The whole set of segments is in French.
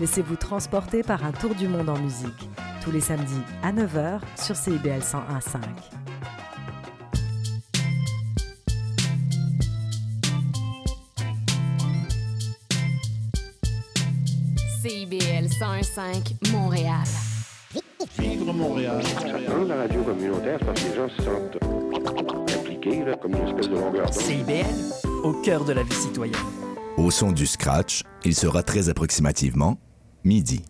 Laissez-vous transporter par un tour du monde en musique, tous les samedis à 9h sur CIBL 101.5. CIBL 101.5 Montréal. Vivre Montréal. Dans la radio communautaire, parce que les gens se sentent impliqués, là, comme une espèce de longueur. CIBL, au cœur de la vie citoyenne. Au son du scratch, il sera très approximativement midi.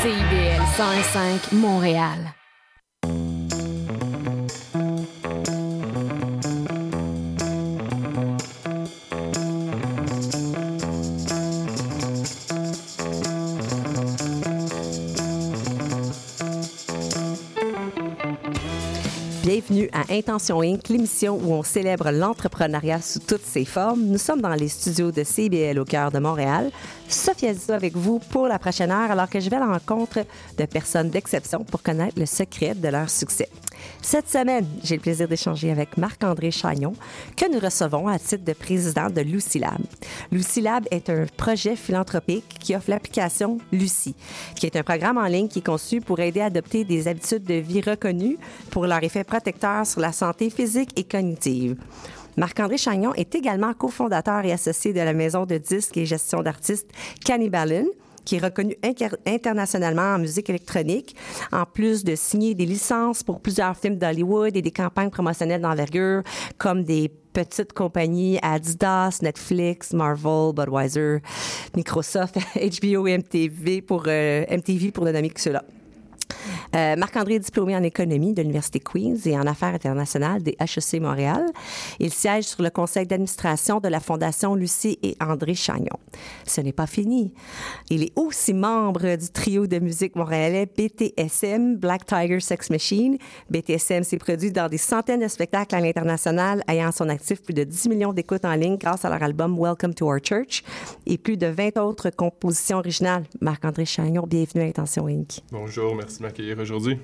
CIBL 101.5 Montréal. Bienvenue à Intention Inc., l'émission où on célèbre l'entrepreneuriat sous toutes ses formes. Nous sommes dans les studios de CBL au cœur de Montréal. Sophia Zizou avec vous pour la prochaine heure, alors que je vais à la rencontre de personnes d'exception pour connaître le secret de leur succès. Cette semaine, j'ai le plaisir d'échanger avec Marc-André Chagnon, que nous recevons à titre de président de Lucilab. Lucilab est un projet philanthropique qui offre l'application Lucie, qui est un programme en ligne qui est conçu pour aider à adopter des habitudes de vie reconnues pour leur effet protecteur sur la santé physique et cognitive. Marc-André Chagnon est également cofondateur et associé de la maison de disques et gestion d'artistes Cannibalin, qui est reconnu internationalement en musique électronique, en plus de signer des licences pour plusieurs films d'Hollywood et des campagnes promotionnelles d'envergure, comme des petites compagnies Adidas, Netflix, Marvel, Budweiser, Microsoft, HBO et MTV pour, euh, MTV pour ne nommer que cela. Euh, Marc-André est diplômé en économie de l'Université Queen's et en affaires internationales des HEC Montréal. Il siège sur le conseil d'administration de la Fondation Lucie et André Chagnon. Ce n'est pas fini. Il est aussi membre du trio de musique montréalais BTSM, Black Tiger Sex Machine. BTSM s'est produit dans des centaines de spectacles à l'international, ayant à son actif plus de 10 millions d'écoutes en ligne grâce à leur album Welcome to Our Church et plus de 20 autres compositions originales. Marc-André Chagnon, bienvenue à Intention Inc. Bonjour, merci de m'accueillir aujourd'hui.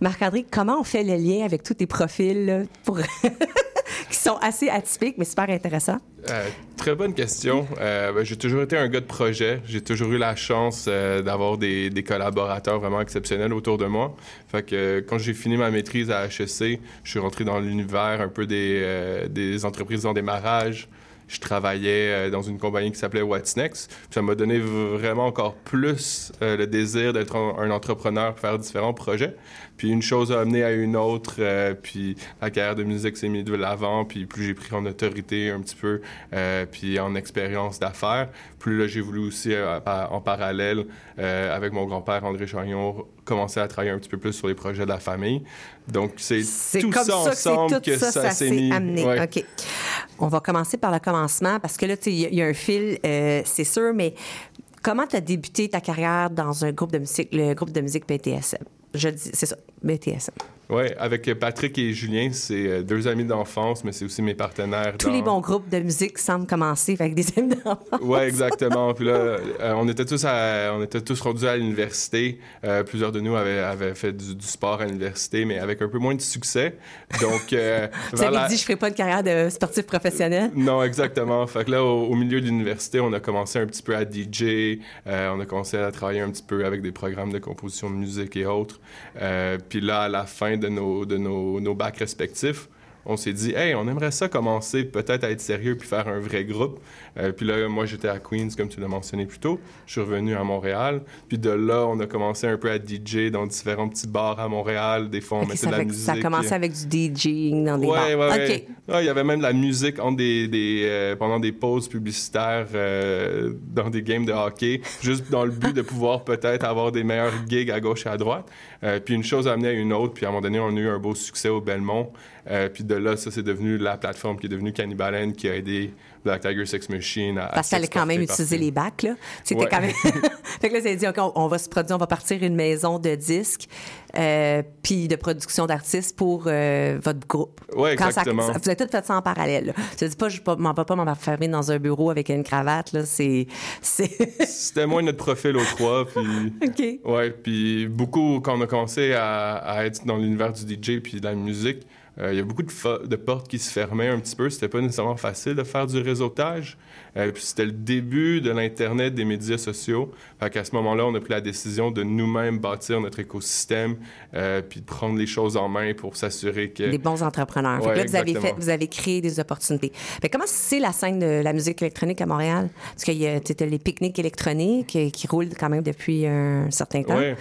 Marc-André, comment on fait le lien avec tous tes profils là, pour... qui sont assez atypiques, mais super intéressants? Euh, très bonne question. Euh, ben, j'ai toujours été un gars de projet. J'ai toujours eu la chance euh, d'avoir des, des, collaborateurs vraiment exceptionnels autour de moi. Fait que quand j'ai fini ma maîtrise à HEC, je suis rentré dans l'univers un peu des, des entreprises en démarrage je travaillais dans une compagnie qui s'appelait What's Next. ça m'a donné vraiment encore plus le désir d'être un, un, entrepreneur, faire différents projets. Puis une chose a amené à une autre, euh, puis la carrière de musique s'est mise de l'avant, puis plus j'ai pris en autorité un petit peu, euh, puis en expérience d'affaires, plus là j'ai voulu aussi euh, en parallèle avec mon grand-père André Chagnon commencer à travailler un petit peu plus sur les projets de la famille. Donc c'est tout comme ça, ensemble que, ça, ça s'est mis. amené. Ouais. OK. On va commencer par le commencement parce que là, il y, a un fil, c'est sûr, mais comment tu as débuté ta carrière dans un groupe de musique, le groupe de musique BTSM? Je dis, c'est ça, BTSM. Oui, avec Patrick et Julien, c'est deux amis d'enfance, mais c'est aussi mes partenaires. Tous dans... les bons groupes de musique semblent commencer avec des amis d'enfance. Oui, exactement. Puis là, euh, on était tous, à, on était tous rendus à l'université. Euh, plusieurs de nous avaient, avaient fait du, du, sport à l'université, mais avec un peu moins de succès. Donc, euh, Vous avez la... dit, je ferai pas de carrière de sportif professionnel. Non, exactement. fait que là, au, au, milieu de l'université, on a commencé un petit peu à DJ. Euh, on a commencé à travailler un petit peu avec des programmes de composition de musique et autres. Euh, puis là, à la fin de nos, de nos, nos bacs respectifs, on s'est dit, hey, on aimerait ça commencer peut-être à être sérieux puis faire un vrai groupe. Euh, puis là, moi, j'étais à Queens, comme tu l'as mentionné plus tôt. Je suis revenu à Montréal. Puis de là, on a commencé un peu à DJ dans différents petits bars à Montréal. Des fois, on okay, mettait de la fait, musique. Ça a commencé avec du DJing dans des ouais, bars. Ouais, OK. ouais. Ah, il y avait même de la musique entre des, des, euh, pendant des pauses publicitaires euh, dans des games de hockey, juste dans le but de pouvoir peut-être avoir des meilleurs gigs à gauche et à droite. Puis une chose a amené à une autre. Puis à un moment donné, on a eu un beau succès au Belmont. Euh, puis de là, ça, c'est devenu la plateforme qui est devenue Cannibal End, qui a aidé Black Tiger Sex Machine à. Parce qu'elle a quand même utilisé les bacs, là. C'était Ouais. quand même. fait que là, ça dit, OK, on, on va se produire, on va partir une maison de disques, euh, puis de production d'artistes pour euh, votre groupe. Ça- exactement. ça- vous avez tout fait ça en parallèle. là. Je dis pas, je m'en vais pas m'enfermer dans un bureau avec une cravate, là. C'est. c'est- C'était moins notre profil aux trois, puis. OK. Ouais, puis beaucoup, quand on a commencé à, à être dans l'univers du DJ puis de la musique, euh, il y a beaucoup de, portes qui se fermaient un petit peu. C'était pas nécessairement facile de faire du réseautage. Euh, puis c'était le début de l'Internet, des médias sociaux. Fait qu'à ce moment-là, on a pris la décision de nous-mêmes bâtir notre écosystème euh, puis de prendre les choses en main pour s'assurer que... Des bons entrepreneurs. Fait que là, vous avez, fait, exactement. vous avez créé des opportunités. Fait que comment c'est la scène de la musique électronique à Montréal? Parce qu'il y a tu sais, les pique-niques électroniques qui roulent quand même depuis un certain temps. Ouais.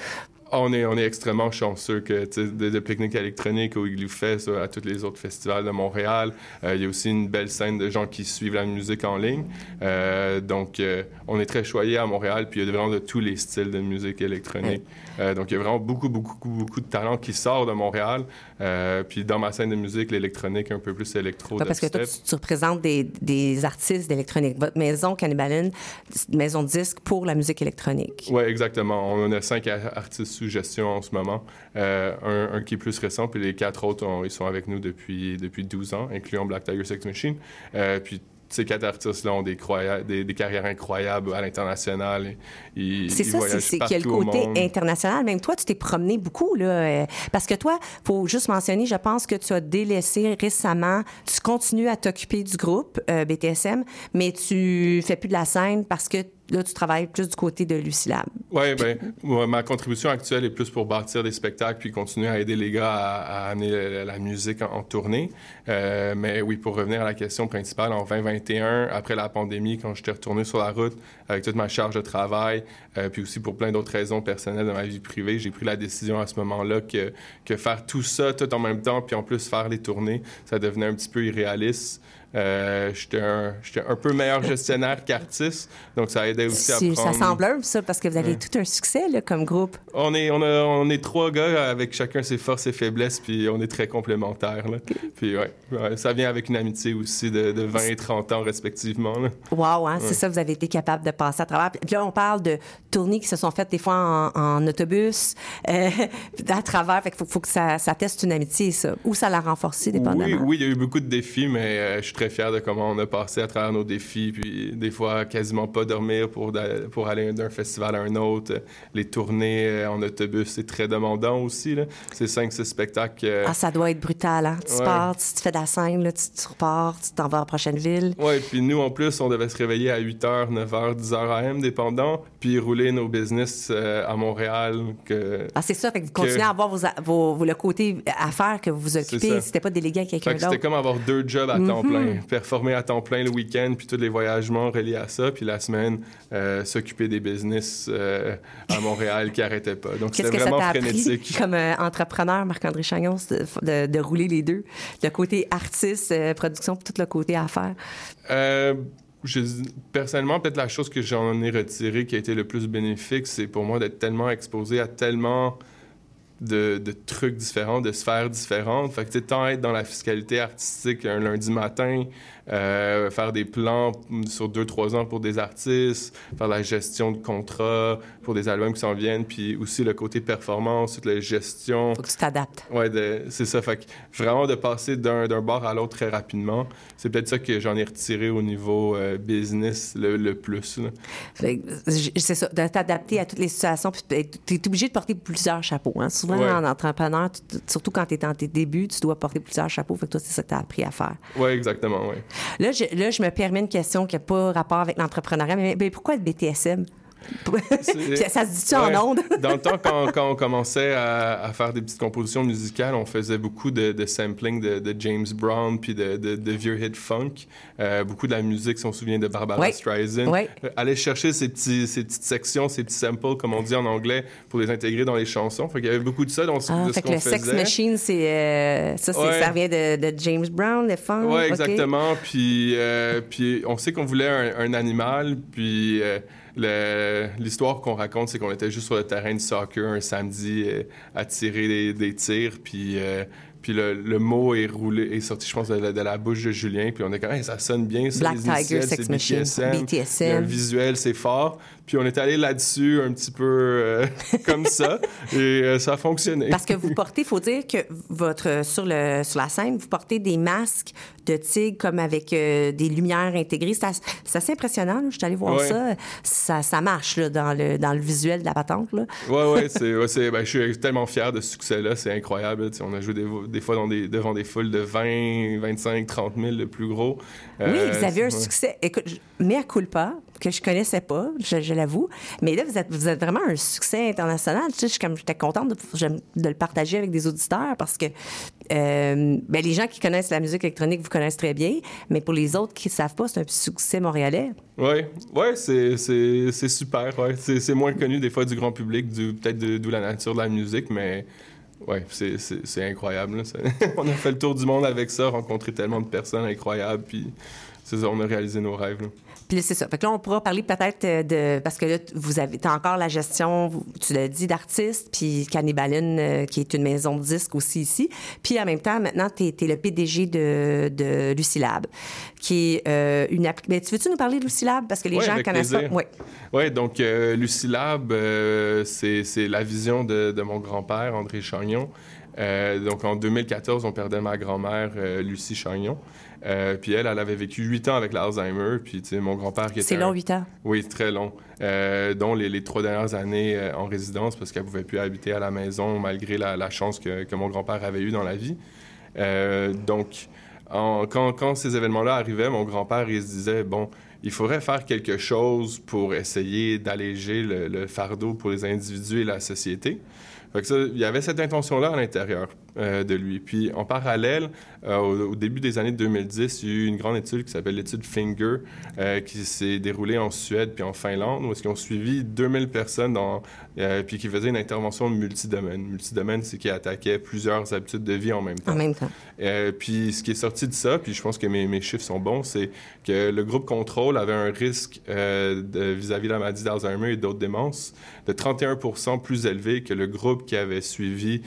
On est, on est extrêmement chanceux que de, de pique-nique électronique au Igloo Fest, à tous les autres festivals de Montréal. Euh, il y a aussi une belle scène de gens qui suivent la musique en ligne. Euh, donc, euh, on est très choyés à Montréal, puis il y a vraiment de tous les styles de musique électronique. Donc, il y a vraiment beaucoup, beaucoup, beaucoup de talent qui sort de Montréal. Puis dans ma scène de musique, l'électronique un peu plus électro. Ouais, parce que toi, tu, tu représentes des, des artistes d'électronique. Votre maison, Cannibalin, c'est une maison de disques pour la musique électronique. Oui, exactement. On a cinq artistes sous gestion en ce moment. Euh, un, un qui est plus récent, puis les quatre autres, ils sont avec nous depuis, depuis 12 ans, incluant Black Tiger Sex Machine. Euh, puis ces quatre artistes-là ont des, croya- des, des carrières incroyables à l'international. C'est ça, c'est- qu'il y a le partout au côté international? Même toi, tu t'es promené beaucoup, là. euh, parce que toi, faut juste mentionner, je pense que tu as délaissé récemment, tu continues à t'occuper du groupe euh, BTSM, mais tu fais plus de la scène parce que là, tu travailles plus du côté de Lucilab. Oui, moi, ma contribution actuelle est plus pour bâtir des spectacles puis continuer à aider les gars à, à amener la, la musique en, en tournée. Euh, mais oui, pour revenir à la question principale, en 2021, après la pandémie, quand j'étais retourné sur la route avec toute ma charge de travail, euh, puis aussi pour plein d'autres raisons personnelles de ma vie privée, j'ai pris la décision à ce moment-là que, que faire tout ça tout en même temps, puis en plus faire les tournées, ça devenait un petit peu irréaliste. Euh, j'étais un, un peu meilleur gestionnaire qu'artiste, donc ça aidait aussi à prendre... Ça semble humble, ça, parce que vous avez tout un succès, là, comme groupe. On est, on, a- on est trois gars avec chacun ses forces et faiblesses, puis on est très complémentaires. Là. Puis ouais, ouais, ça vient avec une amitié aussi de, de 20 et 30 ans respectivement. Là. Wow, hein, c'est ça, vous avez été capable de passer à travers. Puis là, on parle de tournées qui se sont faites des fois en, en autobus, euh, à travers. Fait qu'il faut, faut que ça, ça teste une amitié, ça. Ou ça l'a renforcé, dépendamment. Oui, oui, il y a eu beaucoup de défis, mais euh, je suis très fier de comment on a passé à travers nos défis. Puis des fois, quasiment pas dormir pour, pour aller d'un festival à un autre. Les tournées euh, en autobus, c'est très demandant aussi. là. C'est 5-6 spectacles. Ah, ça doit être brutal, hein? Tu Ouais. pars, tu, fais de la scène, là, tu, tu repars, tu t'en vas à la prochaine ville. Ouais, puis nous, en plus, on devait se réveiller à 8h, 9h, 10h AM, dépendant, puis rouler nos business euh, à Montréal. Que... Ah, c'est ça, fait que vous Que- continuez à avoir vos, vos- vos- le côté affaires que vous vous occupez. C'était pas délégué à quelqu'un que c'était d'autre. comme avoir deux jobs à Mm-hmm. temps plein. Performer à temps plein le week-end, puis tous les voyagements reliés à ça, puis la semaine, euh, s'occuper des business euh, à Montréal qui n'arrêtaient pas. Donc, c'était que ça vraiment appris frénétique. comme euh, entrepreneur, Marc-André Chagnon, de, de- de rouler les deux? Le côté artiste, production, puis tout le côté affaires? Je- personnellement, peut-être la chose que j'en ai retirée qui a été le plus bénéfique, c'est pour moi d'être tellement exposé à tellement de, trucs différents, de sphères différentes. Fait que, tu tant être dans la fiscalité artistique un lundi matin, euh, faire des plans sur deux, trois ans pour des artistes, faire la gestion de contrats pour des albums qui s'en viennent, puis aussi le côté performance, toute la gestion. Faut que tu t'adaptes. Ouais, c'est ça. Fait que vraiment de passer d'un, bord à l'autre très rapidement, c'est peut-être ça que j'en ai retiré au niveau euh, business le, le plus. C'est ça, de t'adapter à toutes les situations. Puis tu es obligé de porter plusieurs chapeaux. Hein. Souvent, Ouais. en entrepreneur, surtout quand tu es dans tes débuts, tu dois porter plusieurs chapeaux. Fait que toi, c'est ça que tu as appris à faire. Ouais, exactement. Là, je, là, je me permets une question qui n'a pas rapport avec l'entrepreneuriat, mais, mais pourquoi le BTSM? Ça se dit-tu Ouais. en ondes? Dans le temps, quand, quand on commençait à, à faire des petites compositions musicales, on faisait beaucoup de, de sampling de, de James Brown puis de, de, vieux hits funk. Euh, beaucoup de la musique, si on se souvient de Barbara Ouais. Streisand. Ouais. Euh, aller chercher ces, petits, ces petites sections, ces petits samples, comme on dit en anglais, pour les intégrer dans les chansons. Fait qu'il y avait beaucoup de ça dans ce, Ah, de ce fait qu'on le faisait. Sex Machine, c'est, euh, ça, ça vient de, James Brown, le funk. Oui, exactement. Puis, puis on sait qu'on voulait un, un animal, puis le- l'histoire qu'on raconte, c'est qu'on était juste sur le terrain de soccer un samedi euh, à tirer des, des tirs, puis... Puis le, le mot est roulé, est sorti, je pense, de la, de la bouche de Julien. Puis on est comme, Hey, ça sonne bien, Black les Tiger, Sex Machine, BTSM. BTSM. Le visuel, c'est fort. Puis on est allé là-dessus un petit peu euh, comme ça. Et euh, ça a fonctionné. Parce que vous portez, il faut dire que votre sur le sur la scène, vous portez des masques de tigre comme avec euh, des lumières intégrées. C'est assez, c'est assez impressionnant. là. Je suis allée voir Ouais. ça. ça. Ça marche là, dans le dans le visuel de la patente. Là. Ouais, ouais, c'est, ouais, c'est- ben, je suis tellement fier de ce succès-là, c'est incroyable. On a joué des, des fois dans des, devant des foules de 20, 25, 30 000, le plus gros. Oui, Euh, vous avez un ouais. succès. Écoute, à culpa, que je connaissais pas, je, je l'avoue. Mais là, vous êtes, vous êtes vraiment un succès international. Tu sais, je suis comme, j'étais contente de, le partager avec des auditeurs parce que euh, ben, les gens qui connaissent la musique électronique vous connaissent très bien, mais pour les autres qui ne savent pas, c'est un succès montréalais. Ouais, ouais, c'est, c'est, c'est super. Ouais. C'est, c'est moins connu des fois du grand public, du, peut-être de- d'où la nature de la musique, mais ouais, c'est, incroyable. on a fait le tour du monde avec ça, rencontré tellement de personnes incroyables, puis c'est ça, on a réalisé nos rêves. là. Puis là, c'est ça. Fait que là, on pourra parler peut-être euh, de. Parce que là, vous avez as encore la gestion, tu l'as dit, d'artistes, puis Cannibaline, euh, qui est une maison de disques aussi ici. Puis en même temps, maintenant, tu es, le PDG de, de Lucilab, qui est euh, une appli- Mais tu veux-tu nous parler de Lucilab? Parce que les Ouais, gens connaissent plaisir. pas. Oui. Oui, donc euh, Lucilab, c'est la vision de, de mon grand-père, André Chagnon. Donc en 2014, on perdait ma grand-mère, Lucie Chagnon. Euh, puis elle, elle avait vécu huit ans avec l'Alzheimer. Puis, tu sais, mon grand-père qui était... C'est long, huit ans? Oui, très long. Euh, dont les, les trois dernières années euh, en résidence parce qu'elle pouvait plus habiter à la maison malgré la, la chance que, que mon grand-père avait eue dans la vie. Euh, donc, en- quand, quand ces événements-là arrivaient, mon grand-père, il se disait, bon, il faudrait faire quelque chose pour essayer d'alléger le, le fardeau pour les individus et la société. Fait que ça, il y avait cette intention-là à l'intérieur euh, de lui. Puis en parallèle, euh, au, au début des années 2010, il y a eu une grande étude qui s'appelle l'étude Finger, euh, qui s'est déroulée en Suède puis en Finlande, où est-ce qu'ils ont suivi 2000 personnes dans, puis qui faisaient une intervention multidomaine. Multidomaine, c'est qui attaquait plusieurs habitudes de vie en même temps. En même temps. Puis ce qui est sorti de ça, puis je pense que mes, mes chiffres sont bons, c'est que le groupe contrôle avait un risque de- vis-à-vis de la maladie d'Alzheimer et d'autres démences de 31 plus élevé que le groupe qui avait suivi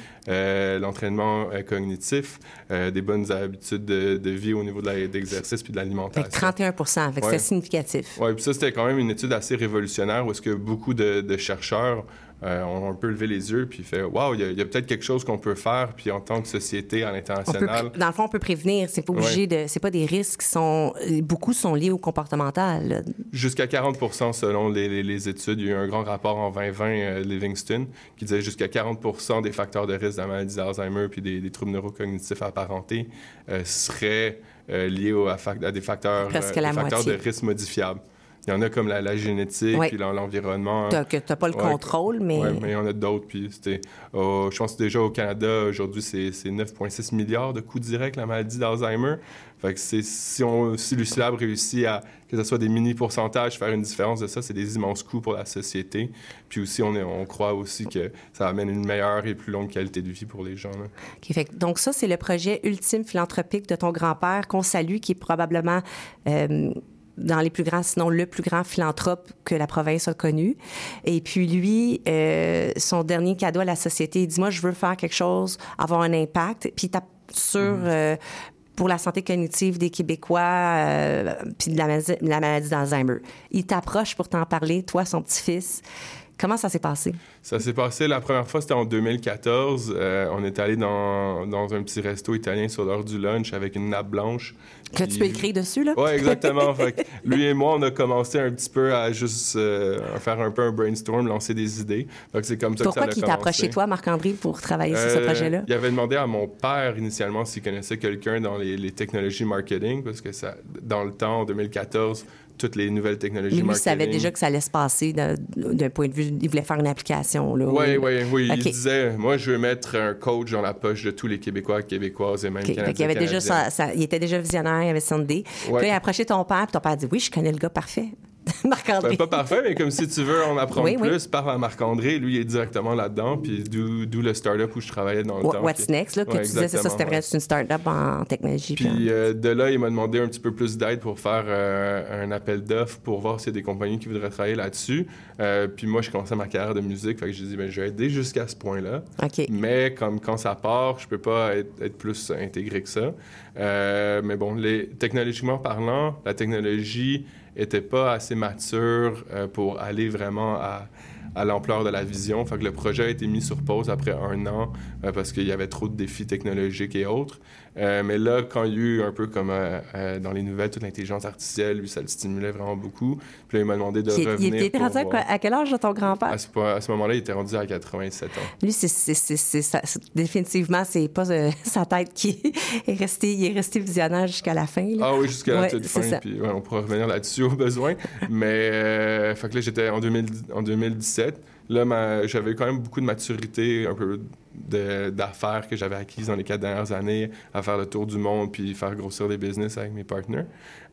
l'entraînement euh, cognitif, euh, des bonnes habitudes de, de vie au niveau de d'exercice puis de l'alimentation. que 31 Fait que Ouais. c'est significatif. Oui, puis ça, c'était quand même une étude assez révolutionnaire où est-ce que beaucoup de, de chercheurs euh, ont un peu levé les yeux puis fait « Wow, il y a, peut-être quelque chose qu'on peut faire, puis en tant que société à On peut, l'international... dans le fond, on peut prévenir. C'est pas obligé de. C'est pas des risques qui sont. Beaucoup sont liés au comportemental. Jusqu'à 40% selon les, les- les études. Il y a eu un grand rapport en 2020, euh, Livingston, qui disait jusqu'à 40% des facteurs de risque de la maladie d'Alzheimer puis des, des troubles neurocognitifs apparentés euh, seraient euh, liés au- à, des facteurs, des facteurs de risque modifiables. Il y en a comme la, la génétique, Ouais. puis l'en- l'environnement. Que t'as pas le Ouais. contrôle, mais. Oui, mais il y en a d'autres. Puis c'était, euh, je pense que déjà au Canada, aujourd'hui, c'est, c'est 9,6 milliards de coûts directs, la maladie d'Alzheimer. Fait que si, on, si réussit à, que ce soit des mini pourcentages, faire une différence de ça, c'est des immenses coûts pour la société. Puis aussi, on, est, on croit aussi que ça amène une meilleure et plus longue qualité de vie pour les gens. là. Fait donc ça, c'est le projet ultime philanthropique de ton grand-père qu'on salue, qui est probablement euh, dans les plus grands, sinon le plus grand philanthrope que la province a connu. Et puis lui, euh, son dernier cadeau à la société, il dit, moi, je veux faire quelque chose, avoir un impact. Puis il sur... euh, pour la santé cognitive des Québécois, euh, puis de la, maladie- la maladie d'Alzheimer. Il t'approche pour t'en parler, toi, son petit-fils. Comment ça s'est passé? Ça s'est passé, la première fois, c'était en 2014. Euh, on est allé dans, dans un petit resto italien sur l'heure du lunch avec une nappe blanche. Que tu peux écrire dessus, là? Oui, exactement. Fait lui et moi, on a commencé un petit peu à juste euh, faire un peu un brainstorm, lancer des idées. C'est comme ça Pourquoi qu'il t'a approché, toi, Marc-André, pour travailler sur ce Euh, projet-là? Il avait demandé à mon père initialement s'il connaissait quelqu'un dans les, les technologies marketing, parce que ça, dans le temps, en 2014, toutes les nouvelles technologies Mais lui, il marketing. savait déjà que ça allait se passer d'un point de vue. Il voulait faire une application. Là, Oui, oui, oui. Il disait, moi, je veux mettre un coach dans la poche de tous les Québécois, Québécoises et même OK. Fait Canadiens. avait déjà il était déjà visionnaire, il avait son idée. Puis là, il a approché ton père, puis ton père a dit Oui, je connais le gars parfait. Marc-André. Ben, pas parfait, mais comme si tu veux en apprendre Oui, oui. plus, parle à Marc-André. Lui, il est directement là-dedans. Puis d'où le start-up où je travaillais dans le Wha- temps. What's next, là, que Ouais, tu disais, c'est ça, c'était vrai, c'est une start-up en technologie. puis en- euh, de là, il m'a demandé un petit peu plus d'aide pour faire euh, un appel d'offres pour voir s'il y a des compagnies qui voudraient travailler là-dessus. Euh, puis moi, je commençais ma carrière de musique. Fait que j'ai dit, ben, je vais aider jusqu'à ce point-là. OK. Mais comme quand ça part, je peux pas être, être plus intégré que ça. Mais bon, les, technologiquement parlant, la technologie était pas assez mature euh, pour aller vraiment à, à l'ampleur de la vision. Fait que le projet a été mis sur pause après un an euh, parce qu'il y avait trop de défis technologiques et autres. Euh, mais là, quand il y a eu un peu comme euh, euh, dans les nouvelles, toute l'intelligence artificielle, lui, ça le stimulait vraiment beaucoup. Puis là, il m'a demandé de il revenir était pour rendu à, quel âge, ton grand-père? À ce, moment-là, il était rendu à 87 ans. Lui, c'est, définitivement, c'est pas euh, sa tête qui est restée, il est resté visionnaire jusqu'à la fin. là. Ah oui, jusqu'à la Ouais, toute fin. ça. Puis ouais, on pourra revenir là-dessus au besoin. Mais fait que là, j'étais en, 2000 en 2017. Là, j'avais quand même beaucoup de maturité, un peu de- d'affaires que j'avais acquises dans les quatre dernières années, à faire le tour du monde puis faire grossir des business avec mes partenaires.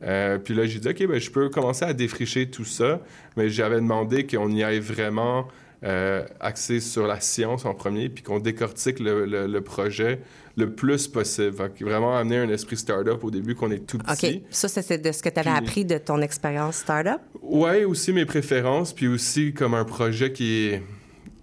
Euh, puis là, j'ai dit, OK, ben, je peux commencer à défricher tout ça, mais j'avais demandé qu'on y aille vraiment euh, axé sur la science en premier, puis qu'on décortique le- le projet le plus possible. Fait que vraiment amener un esprit start-up au début, qu'on est tout petit. OK. Ça, c'est de ce que tu avais Puis- appris de ton expérience start-up? Ouais, aussi mes préférences, puis aussi comme un projet qui est.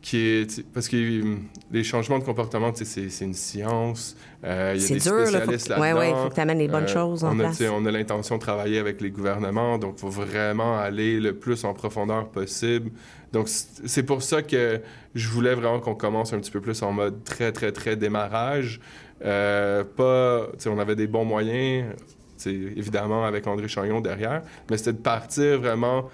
Qui est parce que hum, les changements de comportement, c'est une science. Euh, Il y a C'est des dur, là. Faut spécialistes que, ouais, là-dedans. ouais, faut que tu amènes les bonnes Euh, choses en on a, place. on a l'intention de travailler avec les gouvernements, donc il faut vraiment aller le plus en profondeur possible. Donc, c'est pour ça que je voulais vraiment qu'on commence un petit peu plus en mode très, très, très démarrage. Euh, pas, on avait des bons moyens, évidemment, avec André Chagnon derrière, mais c'était de partir vraiment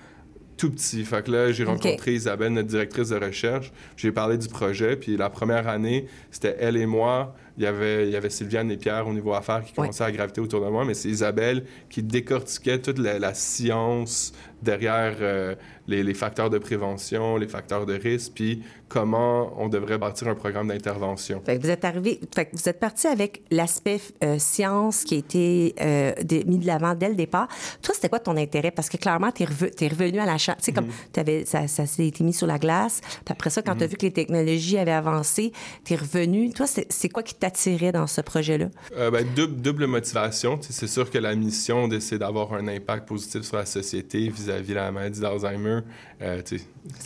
tout petit. Fait que là, j'ai rencontré Isabelle, notre directrice de recherche. J'ai parlé du projet. Puis la première année, c'était elle et moi. Il y avait, il y avait Sylviane et Pierre au niveau affaires qui commençaient à graviter autour de moi. Mais c'est Isabelle qui décortiquait toute la, la science derrière euh, les, les facteurs de prévention, les facteurs de risque, puis comment on devrait bâtir un programme d'intervention. Vous êtes arrivé, fait que vous êtes parti avec l'aspect euh, science qui a été euh, mis de l'avant dès le départ. Toi, c'était quoi ton intérêt? Parce que clairement, tu es, revenu à la chambre. Tu sais, Mm-hmm. comme t'avais, ça, ça s'est mis sur la glace. Puis après ça, quand tu as vu que les technologies avaient avancé, tu es revenu. Toi, c'est, quoi qui t'attirait dans ce projet-là? Ben, double, double motivation. C'est sûr que la mission, c'est d'avoir un impact positif sur la société vis-à-vis de la maladie d'Alzheimer. euh, tu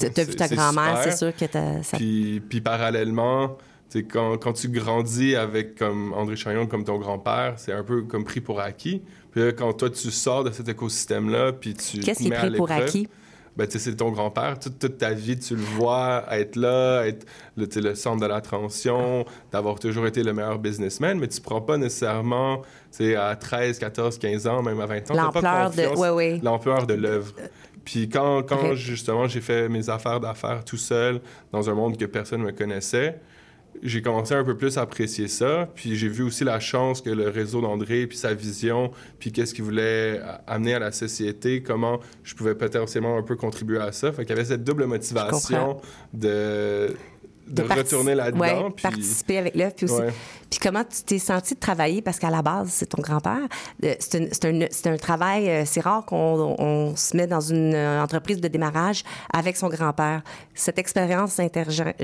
as vu ta grand-mère, c'est sûr que ça Puis, puis parallèlement, quand, quand tu grandis avec comme André Chagnon comme ton grand-père, c'est un peu comme pris pour acquis. Puis là, quand toi, tu sors de cet écosystème-là, puis tu Qu'est-ce qui est pris pour acquis? Ben, tu sais, c'est ton grand-père. Toute, toute ta vie, tu le vois être là, être le, le centre de l'attention, d'avoir toujours été le meilleur businessman, mais tu prends pas nécessairement, à 13, 14, 15 ans, même à 20 ans, L'ampleur de- ouais, ouais. l'ampleur de l'œuvre. Puis quand, quand justement, j'ai fait mes affaires d'affaires tout seul, dans un monde que personne ne me connaissait, j'ai commencé un peu plus à apprécier ça. Puis j'ai vu aussi la chance que le réseau d'André, puis sa vision, puis qu'est-ce qu'il voulait amener à la société, comment je pouvais potentiellement un peu contribuer à ça. Fait qu'il y avait cette double motivation de, de, retourner là-dedans. ouais, puis- participer avec l'œuvre. Puis, aussi- Ouais. puis comment tu t'es senti de travailler? Parce qu'à la base, c'est ton grand-père. C'est un, travail, euh, c'est rare qu'on on se met dans une euh, entreprise de démarrage avec son grand-père. Cette expérience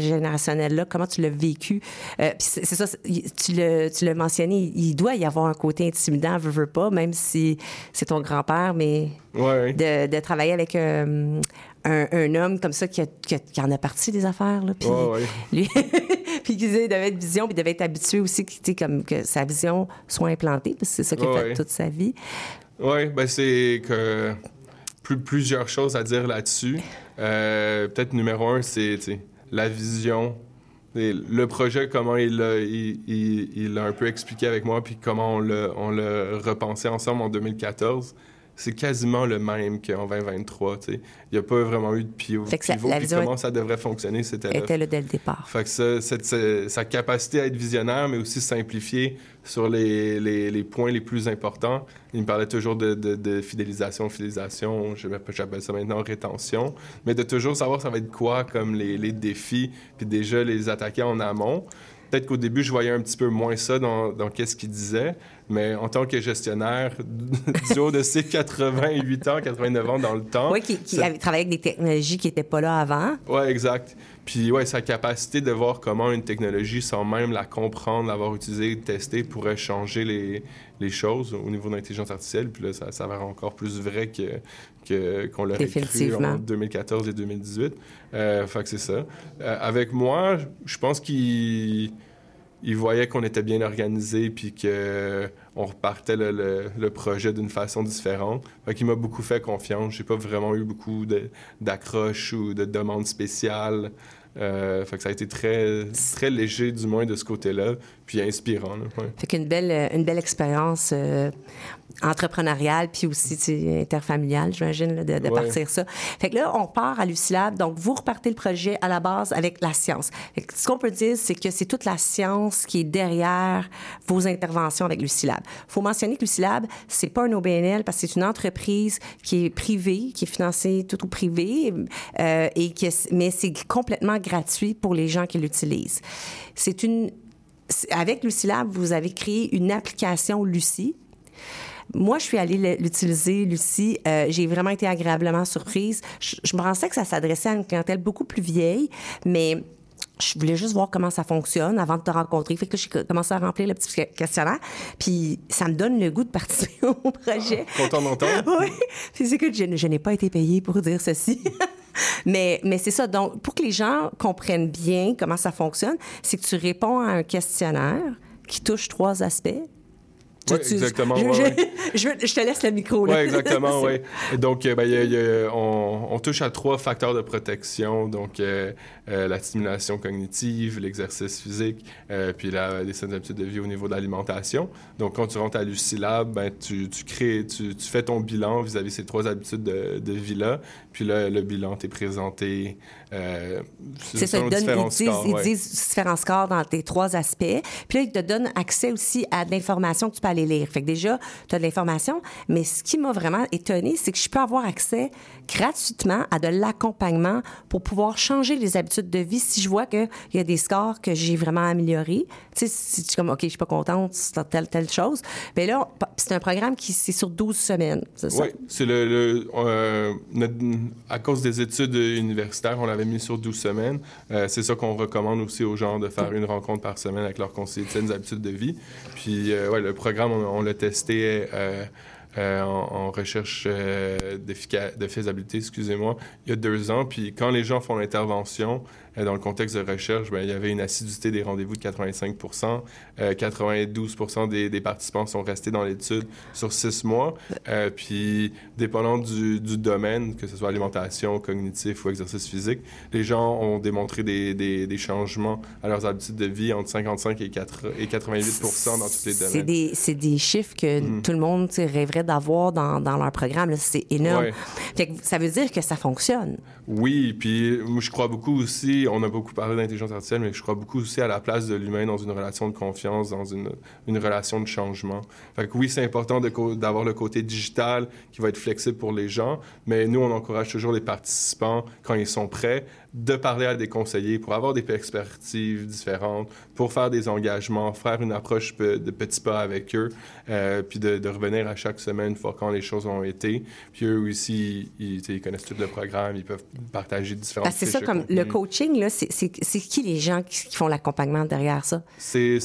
intergénérationnelle-là, comment tu l'as vécu? Euh, puis c'est ça, tu l'as tu l'as mentionné, il doit y avoir un côté intimidant, veux, veux pas, même si c'est ton grand-père, mais Ouais. de, de travailler avec euh, un, un homme comme ça qui, a- qui, a- qui en a parti des affaires. Là, puis, ouais. lui, puis qu'il devait être vision, puis il devait être habitué aussi comme, que sa vision soit implantée, parce que c'est ça qu'il a fait toute sa vie. Oui, ben c'est que plus, plusieurs choses à dire là-dessus. Euh, Peut-être numéro un, c'est la vision. Et le projet, comment il l'a il, il- il l'a un peu expliqué avec moi, puis comment on l'a on l'a repensé ensemble en 2014. C'est quasiment le même qu'en 2023. tu sais. Il n'y a pas vraiment eu de pivot, Fait que ça- pivot, la vision comment ça devrait fonctionner, c'était était là dès le départ. Fait que ça, cette- cette- sa capacité à être visionnaire, mais aussi simplifier sur les, les- les points les plus importants. Il me parlait toujours de, de- de fidélisation, fidélisation, j'appelle ça maintenant rétention, mais de toujours savoir ça va être quoi comme les, les défis, puis déjà les attaquer en amont. peut-être qu'au début, je voyais un petit peu moins ça dans, dans qu'est-ce qu'il disait, mais en tant que gestionnaire du haut de ses 88 ans, 89 ans dans le temps. Oui, qui, qui ça- avait travaillé avec des technologies qui n'étaient pas là avant. Ouais, exact. Puis ouais, sa capacité de voir comment une technologie, sans même la comprendre, l'avoir utilisée, testée, pourrait changer les, les choses au niveau de l'intelligence artificielle. Puis là, ça s'avère encore plus vrai que que- qu'on l'aurait cru en 2014 et 2018. Euh, fait que c'est ça. Euh, avec moi, je pense qu'il il voyait qu'on était bien organisé puis que on repartait le, le- projet d'une façon différente. Fait qu'il m'a beaucoup fait confiance. J'ai pas vraiment eu beaucoup d'accroches ou de demandes spéciales. Euh, fait que ça a été très, très léger, du moins, de ce côté-là, puis inspirant. Fait qu'une belle, euh, une belle expérience euh, entrepreneuriale, puis aussi interfamiliale, j'imagine, de, de Ouais. partir ça. Fait que là, on part à Lucilab. Donc, vous repartez le projet à la base avec la science. Fait que ce qu'on peut dire, c'est que c'est toute la science qui est derrière vos interventions avec Lucilab. faut mentionner que Lucilab, c'est pas un OBNL parce que c'est une entreprise qui est privée, qui est financée tout au privé, euh, et qui est- mais c'est complètement gratuit pour les gens qui l'utilisent. C'est une avec Lucilab, vous avez créé une application Lucie. Moi, je suis allée l'utiliser, Lucie. Euh, j'ai vraiment été agréablement surprise. Je, je me pensais que ça s'adressait à une clientèle beaucoup plus vieille, mais je voulais juste voir comment ça fonctionne avant de te rencontrer. Fait que j'ai commencé à remplir le petit questionnaire. Puis ça me donne le goût de participer au projet. Content d'entendre. oui. Puis c'est que je, je n'ai pas été payée pour dire ceci. mais mais c'est ça. Donc, pour que les gens comprennent bien comment ça fonctionne, c'est que tu réponds à un questionnaire qui touche trois aspects. Exactement, Je, ouais, je- ouais. te laisse le micro. Oui, exactement, oui. Donc, euh, ben, y a- y a- on, on touche à trois facteurs de protection, donc euh, euh, la stimulation cognitive, l'exercice physique, euh, puis la, les saines habitudes de vie au niveau de l'alimentation. Donc, quand tu rentres à Lucilab, ben, tu, tu crées, tu, tu fais ton bilan vis-à-vis ces trois habitudes de, de vie-là, puis là, le bilan t'est présenté C'est ça, ils, donnent- différents disent, scores, ils ouais. disent différents scores dans tes trois aspects. Puis là, ils te donnent accès aussi à de l'information que tu peux aller lire. Fait que déjà, tu as de l'information. Mais ce qui m'a vraiment étonné, c'est que je peux avoir accès gratuitement à de l'accompagnement pour pouvoir changer les habitudes de vie si je vois qu'il y a des scores que j'ai vraiment améliorés. Tu sais, si tu es comme, OK, je suis pas contente, c'est telle, telle chose. Mais là, c'est un programme qui, c'est sur 12 semaines. C'est ça? Oui, c'est le, le- euh, notre- à cause des études universitaires, on l'avait mis sur 12 semaines. Euh, c'est ça qu'on recommande aussi aux gens de faire une rencontre par semaine avec leur conseiller de saines habitudes de vie. Puis, euh, ouais, le programme, on, l'a testé euh, euh, en, recherche euh, de faisabilité, excusez-moi, il y a deux ans. Puis, quand les gens font l'intervention, dans le contexte de recherche, ben, il y avait une assiduité des rendez-vous de 85% euh, 92 des, des participants sont restés dans l'étude sur six mois. Euh, puis, dépendant du, du domaine, que ce soit alimentation, cognitif ou exercice physique, les gens ont démontré des, des, des changements à leurs habitudes de vie entre 55 et, 4 et 88 dans tous les C'est domaines. des, c'est des chiffres que tout le monde rêverait d'avoir dans, dans leur programme. C'est énorme. Ouais. Fait que ça veut dire que ça fonctionne. Oui, puis je crois beaucoup aussi, on a beaucoup parlé d'intelligence artificielle, mais je crois beaucoup aussi à la place de l'humain dans une relation de confiance, dans une, une relation de changement. Fait que oui, c'est important d'avoir le côté digital qui va être flexible pour les gens, mais nous, on encourage toujours les participants, quand ils sont prêts, de parler à des conseillers pour avoir des perspectives différentes, pour faire des engagements, faire une approche de petits pas avec eux, euh, puis de, de revenir à chaque semaine fois quand les choses ont été. Puis eux aussi, ils, connaissent tout le programme, ils peuvent partager différentes que c'est ça, comme le contenu. Là, c'est, c'est, c'est qui les gens qui, qui font l'accompagnement derrière ça? C'est,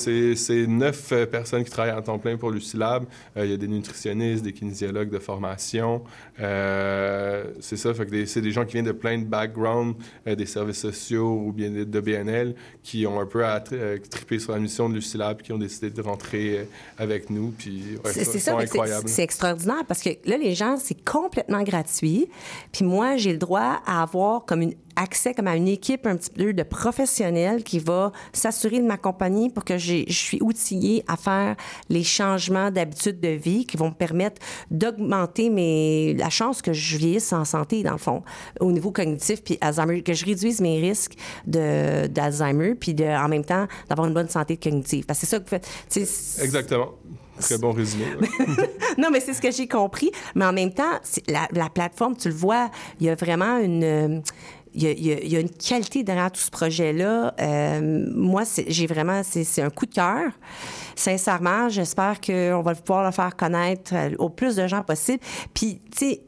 neuf euh, personnes qui travaillent à temps plein pour Lucilab. Euh, Il y a des nutritionnistes, des kinésiologues de formation. Euh, c'est ça, fait que des- c'est des gens qui viennent de plein de backgrounds, euh, des services sociaux ou bien de, BNL, qui ont un peu à tri- trippé sur la mission de Lucilab, qui ont décidé de rentrer avec nous. Puis, ouais, C'est, ça, c'est extraordinaire parce que là, les gens, c'est complètement gratuit. Puis moi, j'ai le droit à avoir comme une accès comme à une équipe un petit peu de professionnels qui va s'assurer de m'accompagner pour que je suis outillée à faire les changements d'habitude de vie qui vont me permettre d'augmenter mes, la chance que je vieillisse en santé, dans le fond, au niveau cognitif, puis Alzheimer, que je réduise mes risques de, d'Alzheimer, puis de, en même temps d'avoir une bonne santé cognitive. Parce que c'est ça que vous faites. Exactement. Très bon résumé. non, mais c'est ce que j'ai compris. Mais en même temps, la, la plateforme, tu le vois, il y a vraiment une. Il y, a, une qualité derrière tout ce projet-là. Euh, moi, j'ai vraiment, c'est un coup de cœur. Sincèrement, j'espère qu'on va pouvoir le faire connaître euh, au plus de gens possible. Puis, tu sais,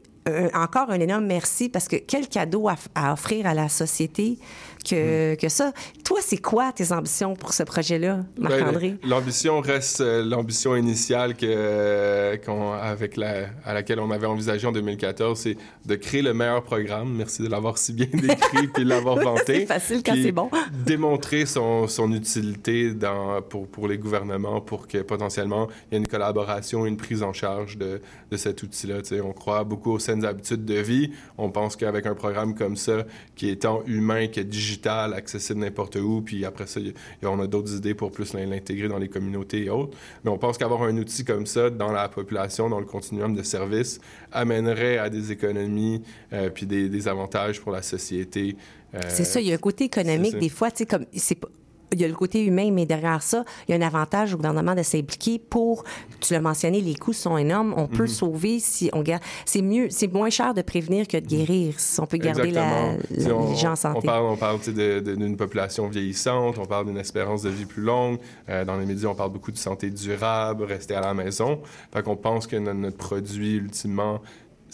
encore un énorme merci parce que quel cadeau à offrir à la société que, que ça. Toi, c'est quoi tes ambitions pour ce projet-là, Marc-André? Ben, L'ambition reste euh, l'ambition initiale que, euh, qu'on- avec la, à laquelle on avait envisagé en 2014, c'est de créer le meilleur programme. Merci de l'avoir si bien décrit puis de l'avoir vanté. c'est facile quand c'est bon. démontrer son, son utilité dans, pour, pour les gouvernements pour que potentiellement il y ait une collaboration, une prise en charge de, de cet outil-là. On croit beaucoup aux saines habitudes de vie. On pense qu'avec un programme comme ça, qui est tant humain que digital, accessible n'importe où, puis après ça, y on a d'autres idées pour plus l'in- l'intégrer dans les communautés et autres. Mais on pense qu'avoir un outil comme ça dans la population, dans le continuum de services, amènerait à des économies euh, puis des, des avantages pour la société. Euh, C'est ça, il y a un côté économique, des fois, tu sais, comme, c'est il y a le côté humain, mais derrière ça, il y a un avantage au gouvernement de s'impliquer pour, tu l'as mentionné, les coûts sont énormes. On Mhm. peut sauver si on garde. C'est mieux, c'est moins cher de prévenir que de guérir si on peut garder la, Exactement. la- Si on- gens On parle, on parle d'une population vieillissante, on parle d'une espérance de vie plus longue. Euh, dans les médias, on parle beaucoup de santé durable, rester à la maison. Fait qu'on pense que no- notre produit, ultimement,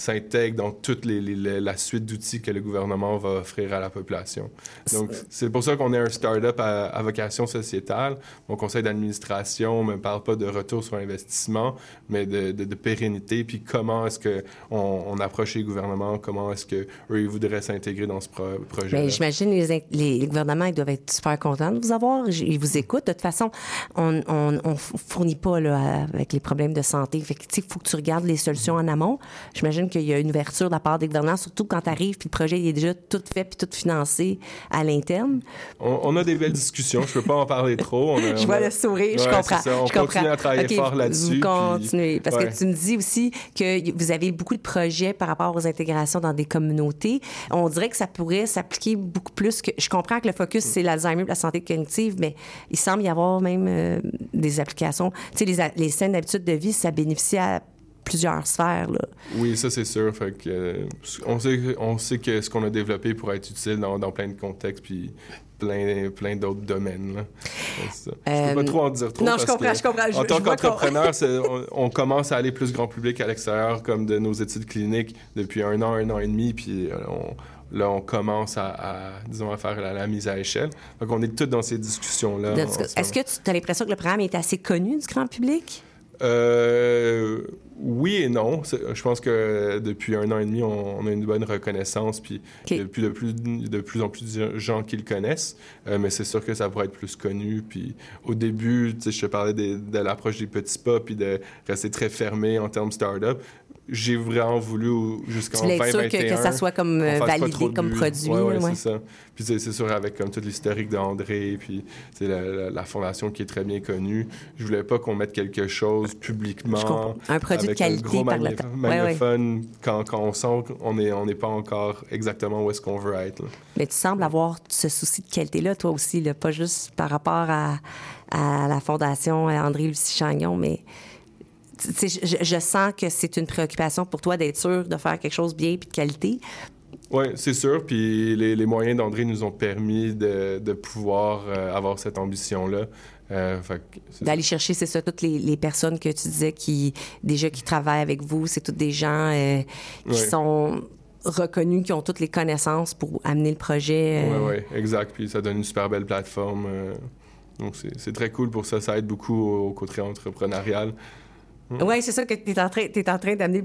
s'intègre dans toute les, les- les- la suite d'outils que le gouvernement va offrir à la population. Donc, c'est pour ça qu'on est un start-up à, à vocation sociétale. Mon conseil d'administration ne me parle pas de retour sur investissement, mais de, de- de pérennité, puis comment est-ce qu'on on approche les gouvernements, comment est-ce qu'eux, ils voudraient s'intégrer dans ce pro- projet Mais j'imagine les, les, gouvernements ils doivent être super contents de vous avoir. Ils vous écoutent. De toute façon, on f- fournit pas là, avec les problèmes de santé. Fait que, il faut que tu regardes les solutions en amont. J'imagine qu'il y a une ouverture de la part des gouvernants, surtout quand tu arrives puis le projet il est déjà tout fait puis tout financé à l'interne. On, on a des belles discussions, je peux pas en parler trop. On a- Je on vois a- le sourire, je comprends. ça. On je continue comprends. à travailler fort vous là-dessus. puis- continuez. Parce Ouais. que tu me dis aussi que vous avez beaucoup de projets par rapport aux intégrations dans des communautés. On dirait que ça pourrait s'appliquer beaucoup plus que. Je comprends que le focus, c'est l'Alzheimer, la santé cognitive, mais il semble y avoir même euh, des applications. Tu sais, les, les saines d'habitude de vie, ça bénéficie à plusieurs sphères. Là. Oui, ça c'est sûr. Fait que, euh, on, sait, on sait que ce qu'on a développé pourrait être utile dans, dans plein de contextes puis plein, plein d'autres domaines. Là. Ça. Je Euh, peux pas trop en dire trop. non, je comprends, que je comprends. Je- en tant qu'entrepreneur, on, on commence à aller plus grand public à l'extérieur, comme de nos études cliniques depuis un an, un an et demi, puis euh, on, là, on commence à, à, disons, à faire la, la mise à échelle. Donc, on est tous dans ces discussions-là. Est-ce que tu as l'impression que le programme est assez connu du grand public? Euh, oui et non. Je pense que depuis un an et demi, on, on a une bonne reconnaissance, puis il y a de plus, de, plus, de plus en plus de gens qui le connaissent. Euh, mais c'est sûr que ça pourrait être plus connu. Puis au début, je te parlais des- de, l'approche des petits pas, puis de rester très fermé en termes start-up. J'ai vraiment voulu jusqu'en Tu voulais être sûr 2021 que, que ça soit comme euh, validé comme produit. Ouais, ouais, ouais. c'est ça. Puis c'est sûr, avec comme tout l'historique d'André, puis c'est la, la- la fondation qui est très bien connue, je voulais pas qu'on mette quelque chose publiquement. Un produit de un qualité gros par le temps. Ouais, magnéphone, Quand, quand on sent qu'on n'est on n'est pas encore exactement où est-ce qu'on veut être. là. Mais tu sembles avoir ce souci de qualité-là, toi aussi, là, pas juste par rapport à, à la Fondation André-Lucie Chagnon, mais je, je sens que c'est une préoccupation pour toi d'être sûr de faire quelque chose bien puis de qualité. Oui, c'est sûr. Puis les, les moyens d'André nous ont permis de, de pouvoir euh, avoir cette ambition-là. Euh, D'aller chercher, c'est ça, toutes les, les personnes que tu disais qui, déjà, qui travaillent avec vous, c'est toutes des gens euh, qui Ouais. sont reconnus, qui ont toutes les connaissances pour amener le projet. Oui, oui, exact. Puis ça donne une super belle plateforme. donc c'est c'est très cool pour ça. Ça aide beaucoup au côté entrepreneurial. Oui, c'est ça que tu es en train, t'es en train d'amener.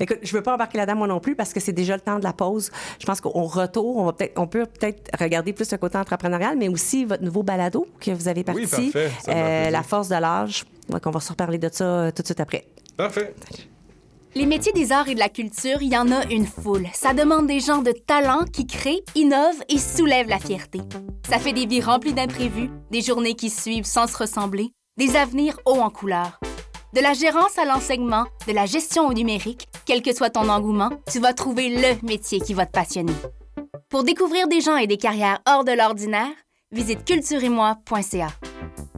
Écoute, je veux pas embarquer là-dedans moi non plus parce que c'est déjà le temps de la pause. Je pense qu'au retour, on va peut-être, on peut peut-être regarder plus le côté entrepreneurial, mais aussi votre nouveau balado que vous avez parti, Oui, plaisir. la force de l'âge. Donc, on va se reparler de ça euh, tout de suite après. Parfait. Les métiers des arts et de la culture, il y en a une foule. Ça demande des gens de talent qui créent, innovent et soulèvent la fierté. Ça fait des vies remplies d'imprévus, des journées qui suivent sans se ressembler, des avenirs hauts en couleur. De la gérance à l'enseignement, de la gestion au numérique, quel que soit ton engouement, tu vas trouver le métier qui va te passionner. Pour découvrir des gens et des carrières hors de l'ordinaire, visite cultureetmoi.ca.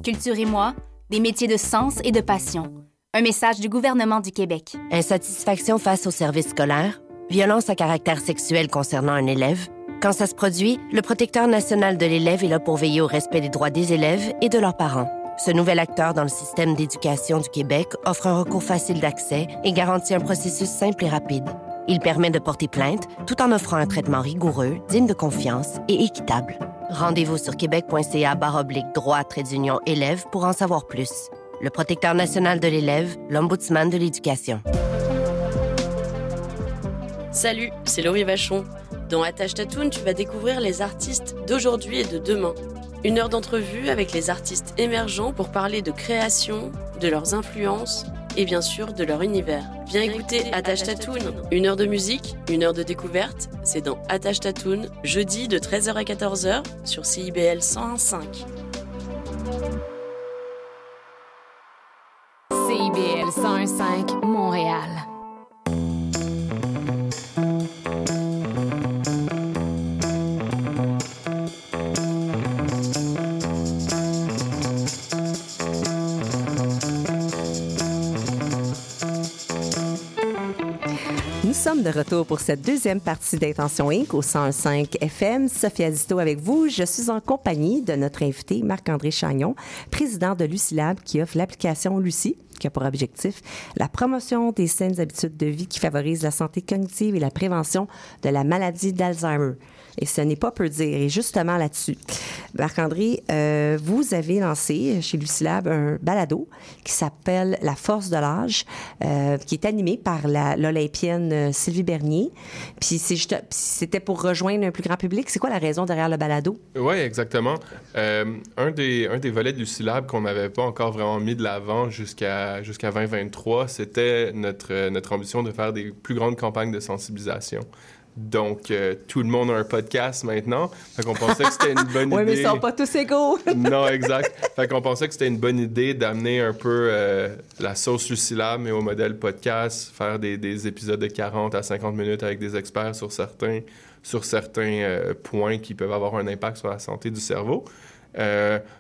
Culture et moi, des métiers de sens et de passion. Un message du gouvernement du Québec. Insatisfaction face au service scolaire, violence à caractère sexuel concernant un élève, Quand ça se produit, le protecteur national de l'élève est là pour veiller au respect des droits des élèves et de leurs parents. Ce nouvel acteur dans le système d'éducation du Québec offre un recours facile d'accès et garantit un processus simple et rapide. Il permet de porter plainte tout en offrant un traitement rigoureux, digne de confiance et équitable. Rendez-vous sur québec.ca baroblique droit trait d'union élève pour en savoir plus. Le protecteur national de l'élève, l'ombudsman de l'éducation. Salut, c'est Laurie Vachon. Dans Attache Tatoon, tu vas découvrir les artistes d'aujourd'hui et de demain. Une heure d'entrevue avec les artistes émergents pour parler de création, de leurs influences et bien sûr de leur univers. Viens écouter Attache Tatoon. Une heure de musique, une heure de découverte, c'est dans Attache Tatoon, jeudi de 13h à 14h sur CIBL 101.5. CIBL 101.5 Montréal. De retour pour cette deuxième partie d'Intention Inc. au 105 FM. Sophia Zito avec vous. Je suis en compagnie de notre invité Marc-André Chagnon, président de Lucilab, qui offre l'application Lucie qui a pour objectif la promotion des saines habitudes de vie qui favorisent la santé cognitive et la prévention de la maladie d'Alzheimer. Et ce n'est pas peu dire. Et justement là-dessus, Marc-André, euh, vous avez lancé chez Lucilab un balado qui s'appelle La force de l'âge, euh, qui est animé par l'Olympienne euh, Sylvie Bernier. Puis c'était pour rejoindre un plus grand public. C'est quoi la raison derrière le balado? Oui, exactement. Un, des, un des volets du Lucilab qu'on n'avait pas encore vraiment mis de l'avant jusqu'à jusqu'à 2023, c'était notre, notre ambition de faire des plus grandes campagnes de sensibilisation. Donc, euh, tout le monde a un podcast maintenant. Fait qu'on pensait que c'était une bonne Oui, idée. mais ils sont pas tous égaux. non, exact. Fait qu'on pensait que c'était une bonne idée d'amener un peu euh, la sauce Lucilab, mais au modèle podcast, faire des, des épisodes de 40 à 50 minutes avec des experts sur certains, sur certains euh, points qui peuvent avoir un impact sur la santé du cerveau.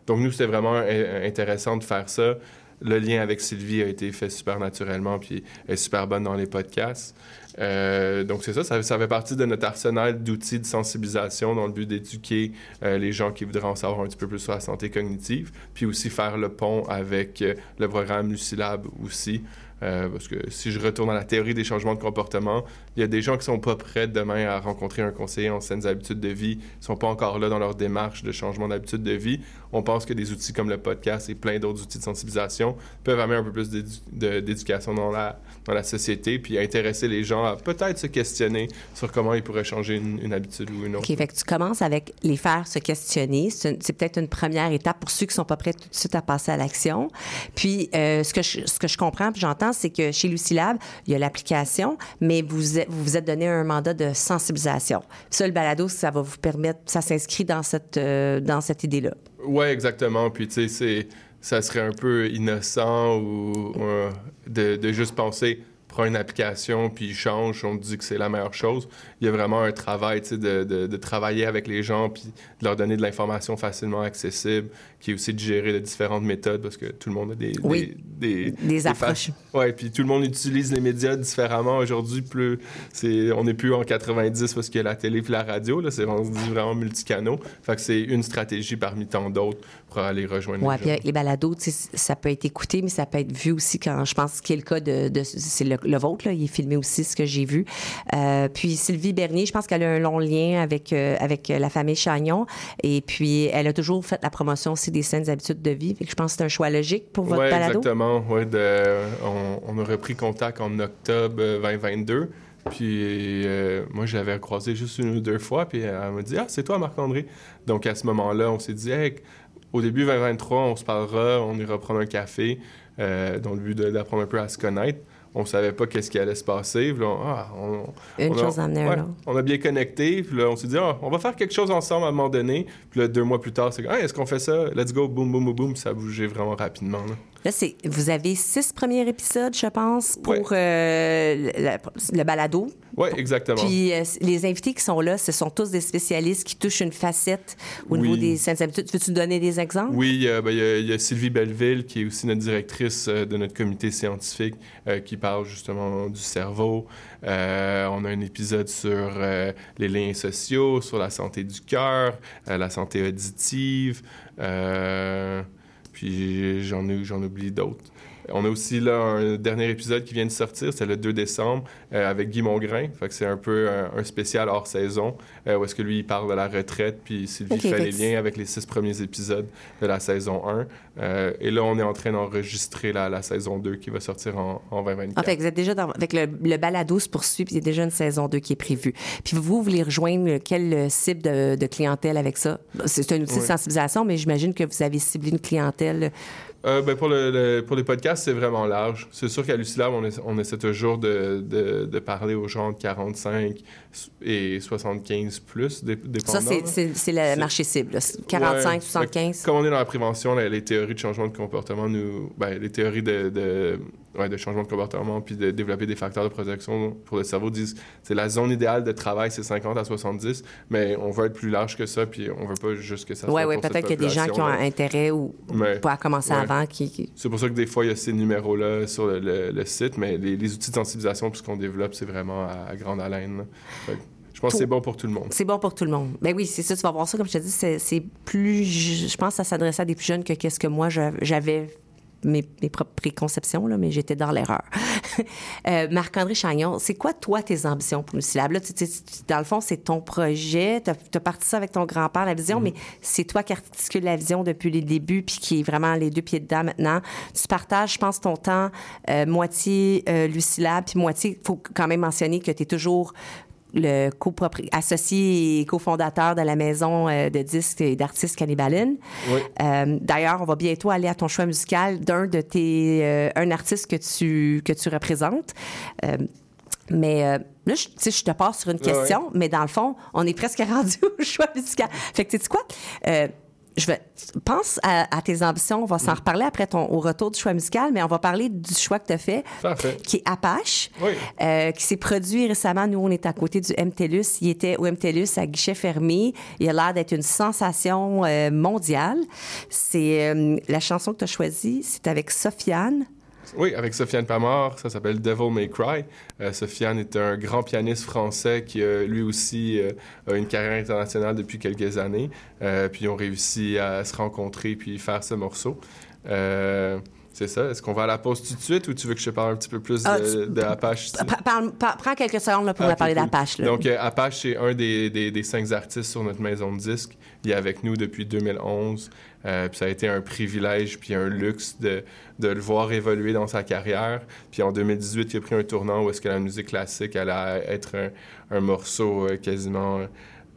Donc, nous, c'était vraiment in- intéressant de faire ça. Le lien avec Sylvie a été fait super naturellement, puis elle est super bonne dans les podcasts. Euh, donc, c'est ça, ça, ça fait partie de notre arsenal d'outils de sensibilisation dans le but d'éduquer euh, les gens qui voudraient en savoir un petit peu plus sur la santé cognitive, puis aussi faire le pont avec euh, le programme Lucilab aussi. Parce que si je retourne à la théorie des changements de comportement, il y a des gens qui sont pas prêts demain à rencontrer un conseiller en saines habitudes de vie, sont pas encore là dans leur démarche de changement d'habitude de vie. On pense que des outils comme le podcast et plein d'autres outils de sensibilisation peuvent amener un peu plus d'éducation dans la, dans la société, puis intéresser les gens à peut-être se questionner sur comment ils pourraient changer une, habitude ou une autre. OK, fait que tu commences avec les faire se questionner. C'est peut-être une première étape pour ceux qui sont pas prêts tout de suite à passer à l'action. Puis, euh, ce, que je, ce que je comprends puis j'entends, c'est que chez Lucilab, il y a l'application, mais vous vous vous êtes donné un mandat de sensibilisation. Ça, le balado, ça va vous permettre, ça s'inscrit dans cette, euh, dans cette idée-là. Ouais, exactement. Puis, tu sais, ça serait un peu innocent ou euh, de, de juste penser, prends une application, puis change, on dit que c'est la meilleure chose. Il y a vraiment un travail, de, de, de travailler avec les gens, puis de leur donner de l'information facilement accessible, qui est aussi de gérer de différentes méthodes, parce que tout le monde a des... Oui. Des, Des approches. Oui, puis tout le monde utilise les médias différemment aujourd'hui. Plus, c'est, on n'est plus en 90 parce qu'il y a la télé puis la radio. Là, c'est rendu vraiment multicanaux. Fait que c'est une stratégie parmi tant d'autres pour aller rejoindre Oui, les puis gens. avec les balados, ça peut être écouté, mais ça peut être vu aussi quand je pense qu'il est le cas de, de- c'est le, le vôtre, là, il est filmé aussi, ce que j'ai vu. Euh, puis Sylvie Bernier, je pense qu'elle a un long lien avec, euh, avec la famille Chagnon. Et puis, elle a toujours fait la promotion aussi des saines habitudes de vie. Fait que je pense que c'est un choix logique pour votre Ouais, balado. exactement. Ouais, de, on, on a repris contact en octobre euh, 2022. Puis euh, moi, je l'avais croisé juste une ou deux fois. Puis elle m'a dit Ah, c'est toi, Marc-André. Donc à ce moment-là, on s'est dit Hey, au début 2023, on se parlera, on ira prendre un café euh, dans le but de- d'apprendre un peu à se connaître. On savait pas qu'est-ce qui allait se passer. Là, on- ah, on- Une on a- chose amenait à ouais, l'autre. On a bien connecté. Puis là, on s'est dit Ah, on va faire quelque chose ensemble à un moment donné. Puis là, deux mois plus tard, c'est Hey, est-ce qu'on fait ça? Let's go, boum, boum, boum, ça a bougé vraiment rapidement. là. Là, c'est, vous avez six premiers épisodes, je pense, pour euh, le, le balado. Oui, exactement. Puis euh, les invités qui sont là, ce sont tous des spécialistes qui touchent une facette au niveau Oui. des saines habitudes. Veux-tu nous donner des exemples? Oui, euh, ben, il y, a- il y a Sylvie Belleville, qui est aussi notre directrice de notre comité scientifique, qui parle justement du cerveau. On a un épisode sur les liens sociaux, sur la santé du cœur, la santé auditive. euh, puis j'en ai- j'en oublie d'autres. On a aussi là un dernier épisode qui vient de sortir, c'est le 2 décembre, euh, avec Guy Mongrain. Fait que c'est un peu un, un spécial hors saison, euh, où est-ce que lui, il parle de la retraite, puis Sylvie fait les liens avec les six premiers épisodes de la saison 1. Euh, et là, on est en train d'enregistrer la, la saison 2 qui va sortir en, en 2024. En fait, vous êtes déjà dans, avec le, le balado se poursuit, puis il y a déjà une saison 2 qui est prévue. Puis vous, vous voulez rejoindre quel euh, cible de, de clientèle avec ça? C'est un outil de sensibilisation, mais j'imagine que vous avez ciblé une clientèle. Euh, ben, pour, le, le- pour les podcasts, c'est vraiment large. C'est sûr qu'à Lucilab, on, essa- on essaie toujours de, de, de parler aux gens de 45 et 75 plus, dé- dépendant. Ça, c'est- le marché cible. là. 45, Ouais. 75. Comme on est dans la prévention, les théories de changement de comportement, nous, ben, les théories de, de, ouais, de changement de comportement puis de développer des facteurs de protection pour le cerveau disent c'est la zone idéale de travail, c'est 50 à 70, mais on veut être plus large que ça, puis on veut pas juste que ça Oui, soit oui, cette peut-être qu'il y a des gens qui ont population-là. intérêt ou Mais- pas à commencer ouais. avant. Qui, qui- C'est pour ça que des fois, il y a ces numéros-là sur le, le- le site, mais les, les outils de sensibilisation, puis ce qu'on développe, c'est vraiment à, à grande haleine. je pense que c'est bon pour tout le monde. C'est bon pour tout le monde. Ben oui, c'est ça. Tu vas voir ça, comme je te dis, c'est plus. Je pense que ça s'adressait à des plus jeunes que qu'est-ce que moi j'avais. Mes, mes propres préconceptions, là, mais j'étais dans l'erreur. Euh, Marc-André Chagnon, c'est quoi, toi, tes ambitions pour Lucilab? Là, tu- tu- tu- dans le fond, c'est ton projet. Tu as, parti ça avec ton grand-père, la vision, mais c'est toi qui articule la vision depuis les débuts, puis qui est vraiment les deux pieds dedans maintenant. Tu partages, je pense, ton temps euh, moitié euh, Lucilab, puis moitié. Il faut quand même mentionner que tu es toujours le associé et cofondateur de la maison euh, de disques et d'artistes Cannibaline. Oui. Euh, D'ailleurs, on va bientôt aller à ton choix musical d'un de tes euh, un artiste que tu que tu représentes. Euh, mais euh, là, je, je te passe sur une Ouais, question, mais dans le fond, on est presque rendu au choix musical. Fait que tu sais quoi? Euh, je vais, pense à, à tes ambitions. On va s'en reparler après ton, au retour du choix musical, mais on va parler du choix que tu as fait, Parfait. qui est Apache, Oui. euh, qui s'est produit récemment. Nous, on est à côté du MTLUS. Il était au MTLUS à guichet fermé. Il a l'air d'être une sensation euh, mondiale. C'est euh, la chanson que tu as choisie, c'est avec Sofiane. Oui, avec Sofiane Pamard, ça s'appelle Devil May Cry. Euh, Sofiane est un grand pianiste français qui, euh, lui aussi, euh, a une carrière internationale depuis quelques années. Puis ils ont réussi à se rencontrer puis faire ce morceau. C'est ça. Est-ce qu'on va à la pause tout de suite ou tu veux que je te parle un petit peu plus Ah, de, Apache? parle- prends quelques secondes là, pour Ah, me parler cool. d'Apache. Donc, euh, Apache, c'est un des, des- des cinq artistes sur notre maison de disques. Il est avec nous depuis 2011. Euh, puis ça a été un privilège puis un luxe de, de le voir évoluer dans sa carrière. Puis en 2018, il a pris un tournant où est-ce que la musique classique allait être un, un morceau euh, quasiment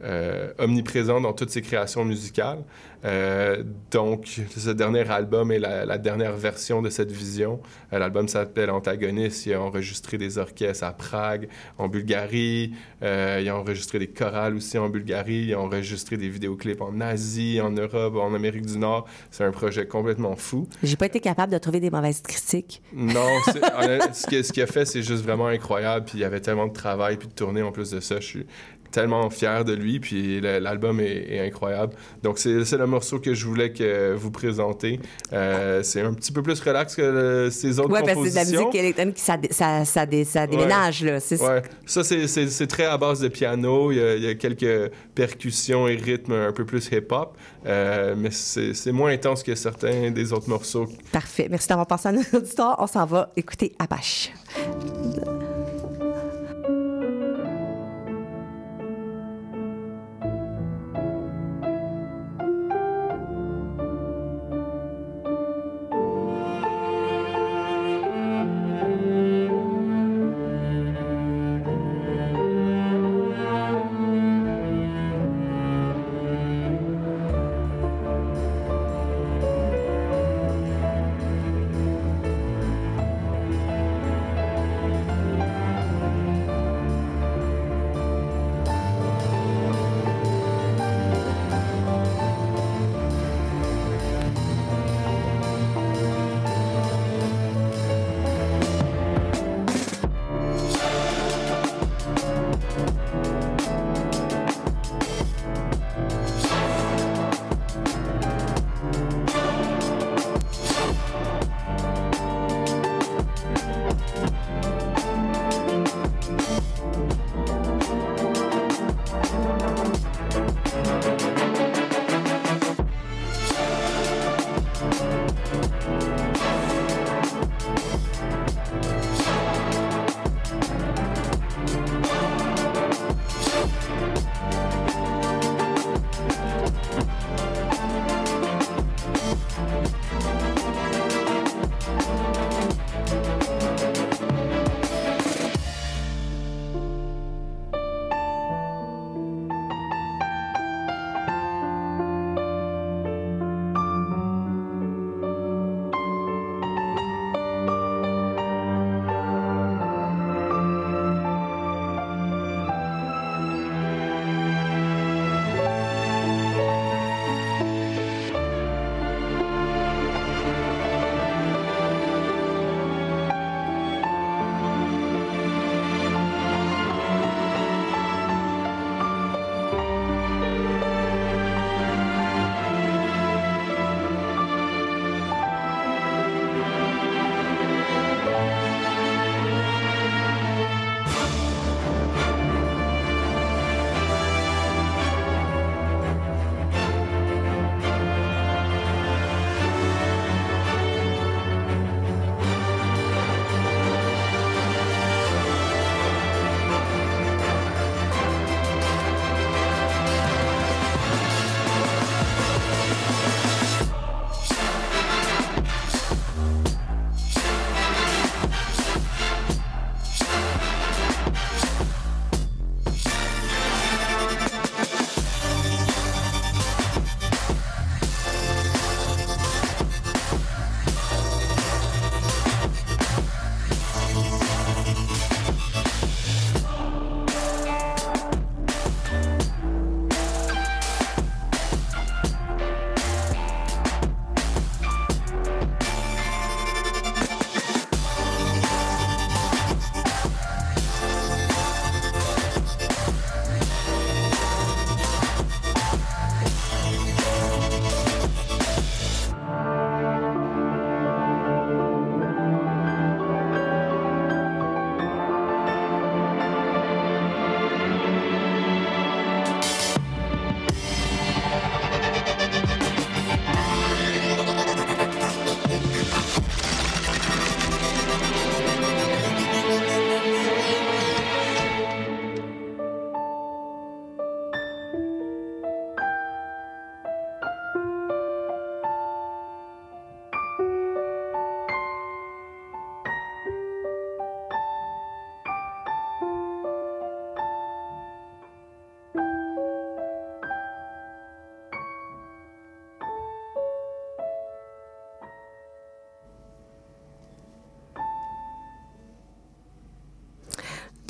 euh, omniprésent dans toutes ses créations musicales. Euh, donc, ce dernier album est la, la dernière version de cette vision. Euh, L'album s'appelle Antagoniste. Il a enregistré des orchestres à Prague, en Bulgarie. Il a enregistré des chorales aussi en Bulgarie. Il a enregistré des vidéoclips en Asie, en Europe, en Amérique du Nord. C'est un projet complètement fou. J'ai pas été capable de trouver des mauvaises critiques. Non, qu'il ce qu'il a fait, c'est juste vraiment incroyable. Puis il y avait tellement de travail puis de tournée en plus de ça. Je suis tellement fier de lui. Puis l'album est, est incroyable. Donc c'est le morceau que je voulais que vous présenter. Euh, c'est un petit peu plus relax que le- ses autres Oui, parce que c'est de la compositions. musique électronique, ça, ça, ça, dé- ça déménage. Là, Ouais. Ça, c'est- très à base de piano. Il y, a, il y a quelques percussions et rythmes un peu plus hip-hop. Euh, mais c'est moins intense que certains des autres morceaux. Parfait. Merci d'avoir passé à notre auditoire. On s'en va écouter Apache.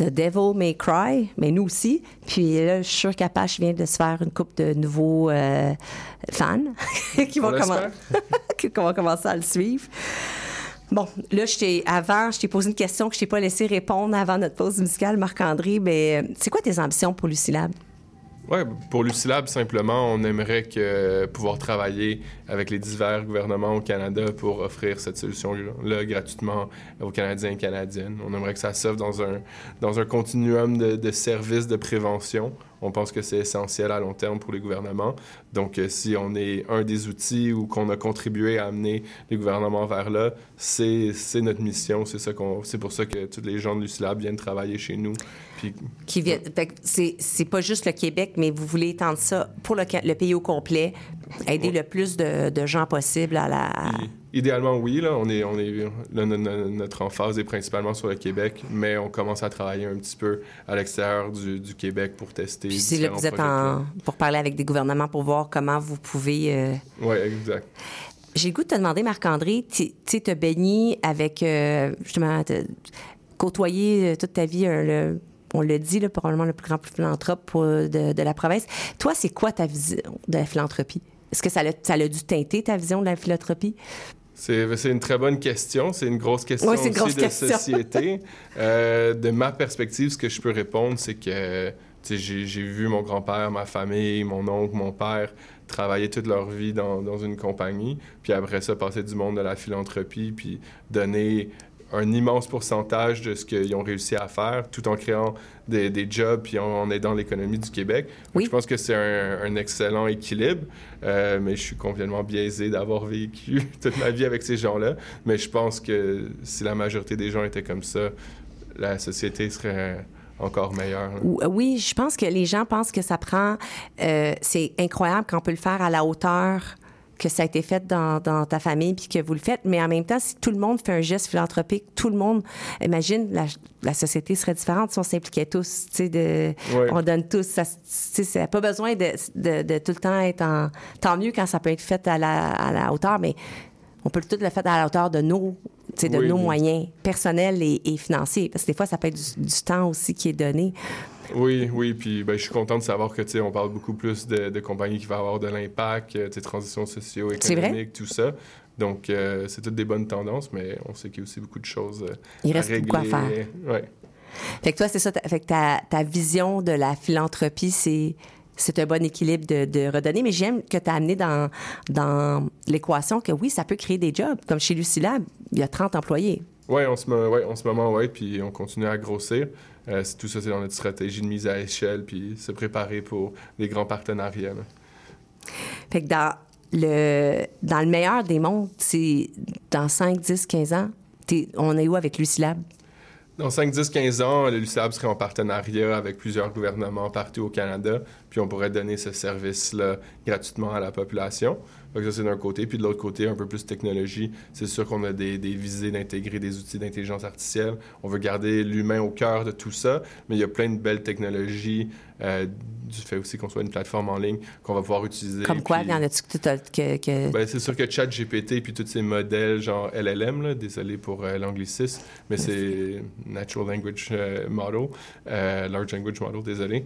The Devil May Cry, mais nous aussi. Puis là, je suis sûre qu'Apache vient de se faire une coupe de nouveaux euh, fans qui, vont On l'espère. commen- qui vont commencer à le suivre. Bon, là, je t'ai, avant, je t'ai posé une question que je t'ai pas laissé répondre avant notre pause musicale, Marc-André. Mais euh, c'est quoi tes ambitions pour Lucilab? Ouais, pour Lucilab, simplement, on aimerait pouvoir travailler avec les divers gouvernements au Canada pour offrir cette solution-là gratuitement aux Canadiens et Canadiennes. On aimerait que ça s'offre dans un, dans un continuum de, de services de prévention. On pense que c'est essentiel à long terme pour les gouvernements. Donc, euh, si on est un des outils ou qu'on a contribué à amener les gouvernements vers là, c'est notre mission. C'est pour ça que tous les gens de Lucilab viennent travailler chez nous. Puis Qui vient, c'est, c'est pas juste le Québec, mais vous voulez étendre ça pour le, le pays au complet, aider le plus de, de gens possible à la. Idéalement, oui. Là, on est, on est, là, no- no- notre emphase est principalement sur le Québec, mais on commence à travailler un petit peu à l'extérieur du, du Québec pour tester. Puis c'est là que vous êtes en, pour parler avec des gouvernements pour voir comment vous pouvez. euh, Oui, exact. J'ai le goût de te demander, Marc-André, tu sais, te baigner avec, euh, justement, te- côtoyer euh, toute ta vie, euh, le- on le dit, là, probablement le plus grand philanthrope de, de la province. Toi, c'est quoi ta vision de la philanthropie? Est-ce que ça a, ça a dû teinter ta vision de la philanthropie? C'est une très bonne question. C'est une grosse question Oui, une aussi grosse de question. société. Euh, de ma perspective, ce que je peux répondre, c'est que j'ai vu mon grand-père, ma famille, mon oncle, mon père travailler toute leur vie dans, dans une compagnie, puis après ça, passer du monde de la philanthropie, puis donner un immense pourcentage de ce qu'ils ont réussi à faire, tout en créant des, des jobs puis en, en aidant l'économie du Québec. Je pense que c'est un, un excellent équilibre, euh, mais je suis complètement biaisé d'avoir vécu toute ma vie avec ces gens-là. Mais je pense que si la majorité des gens étaient comme ça, la société serait encore meilleure. là. Ou- euh, Oui, je pense que les gens pensent que ça prend. euh, c'est incroyable qu'on peut le faire à la hauteur que ça a été fait dans, dans ta famille puis que vous le faites. Mais en même temps, si tout le monde fait un geste philanthropique, tout le monde, imagine, la, la société serait différente si on s'impliquait tous. Tu sais, de, Ouais. on donne tous. Ça, tu sais, ça n'a pas besoin de, de, de tout le temps être en. Tant mieux quand ça peut être fait à la, à la hauteur, mais on peut tout le faire à la hauteur de nos, de Oui, nos oui. moyens personnels et, et financiers. Parce que des fois, ça peut être du, du temps aussi qui est donné. Oui, oui, puis ben, je suis content de savoir que, tu sais, on parle beaucoup plus de, de compagnies qui vont avoir de l'impact, euh, tu sais, transition socio-économique, tout ça. Donc, euh, c'est toutes des bonnes tendances, mais on sait qu'il y a aussi beaucoup de choses euh, Il à reste beaucoup à régler. faire. Ouais. Fait que toi, c'est ça. ta- Fait que ta, ta vision de la philanthropie, c'est c'est un bon équilibre de, de redonner. Mais j'aime que tu as amené dans, dans l'équation que oui, ça peut créer des jobs. Comme chez Lucilab, il y a 30 employés. Oui, en, ce mo- ouais, en ce moment, oui, puis on continue à grossir. Euh, tout ça, c'est dans notre stratégie de mise à échelle, puis se préparer pour les grands partenariats. Fait que dans le, dans le meilleur des mondes, c'est dans 5, 10, 15 ans, on est où avec Lucilab? Dans 5, 10, 15 ans, le serait en partenariat avec plusieurs gouvernements partout au Canada, puis on pourrait donner ce service-là gratuitement à la population. Donc ça, c'est d'un côté. Puis de l'autre côté, un peu plus technologie, c'est sûr qu'on a des, des visées d'intégrer des outils d'intelligence artificielle. On veut garder l'humain au cœur de tout ça, mais il y a plein de belles technologies, euh, du fait aussi qu'on soit une plateforme en ligne qu'on va pouvoir utiliser. Comme quoi, puis- il y en a-tu que, que, que- ben, c'est sûr que ChatGPT puis tous ces modèles genre LLM, là, désolé pour euh, l'anglicisme, mais c'est Natural Language euh, Model, euh, Large Language Model, désolé,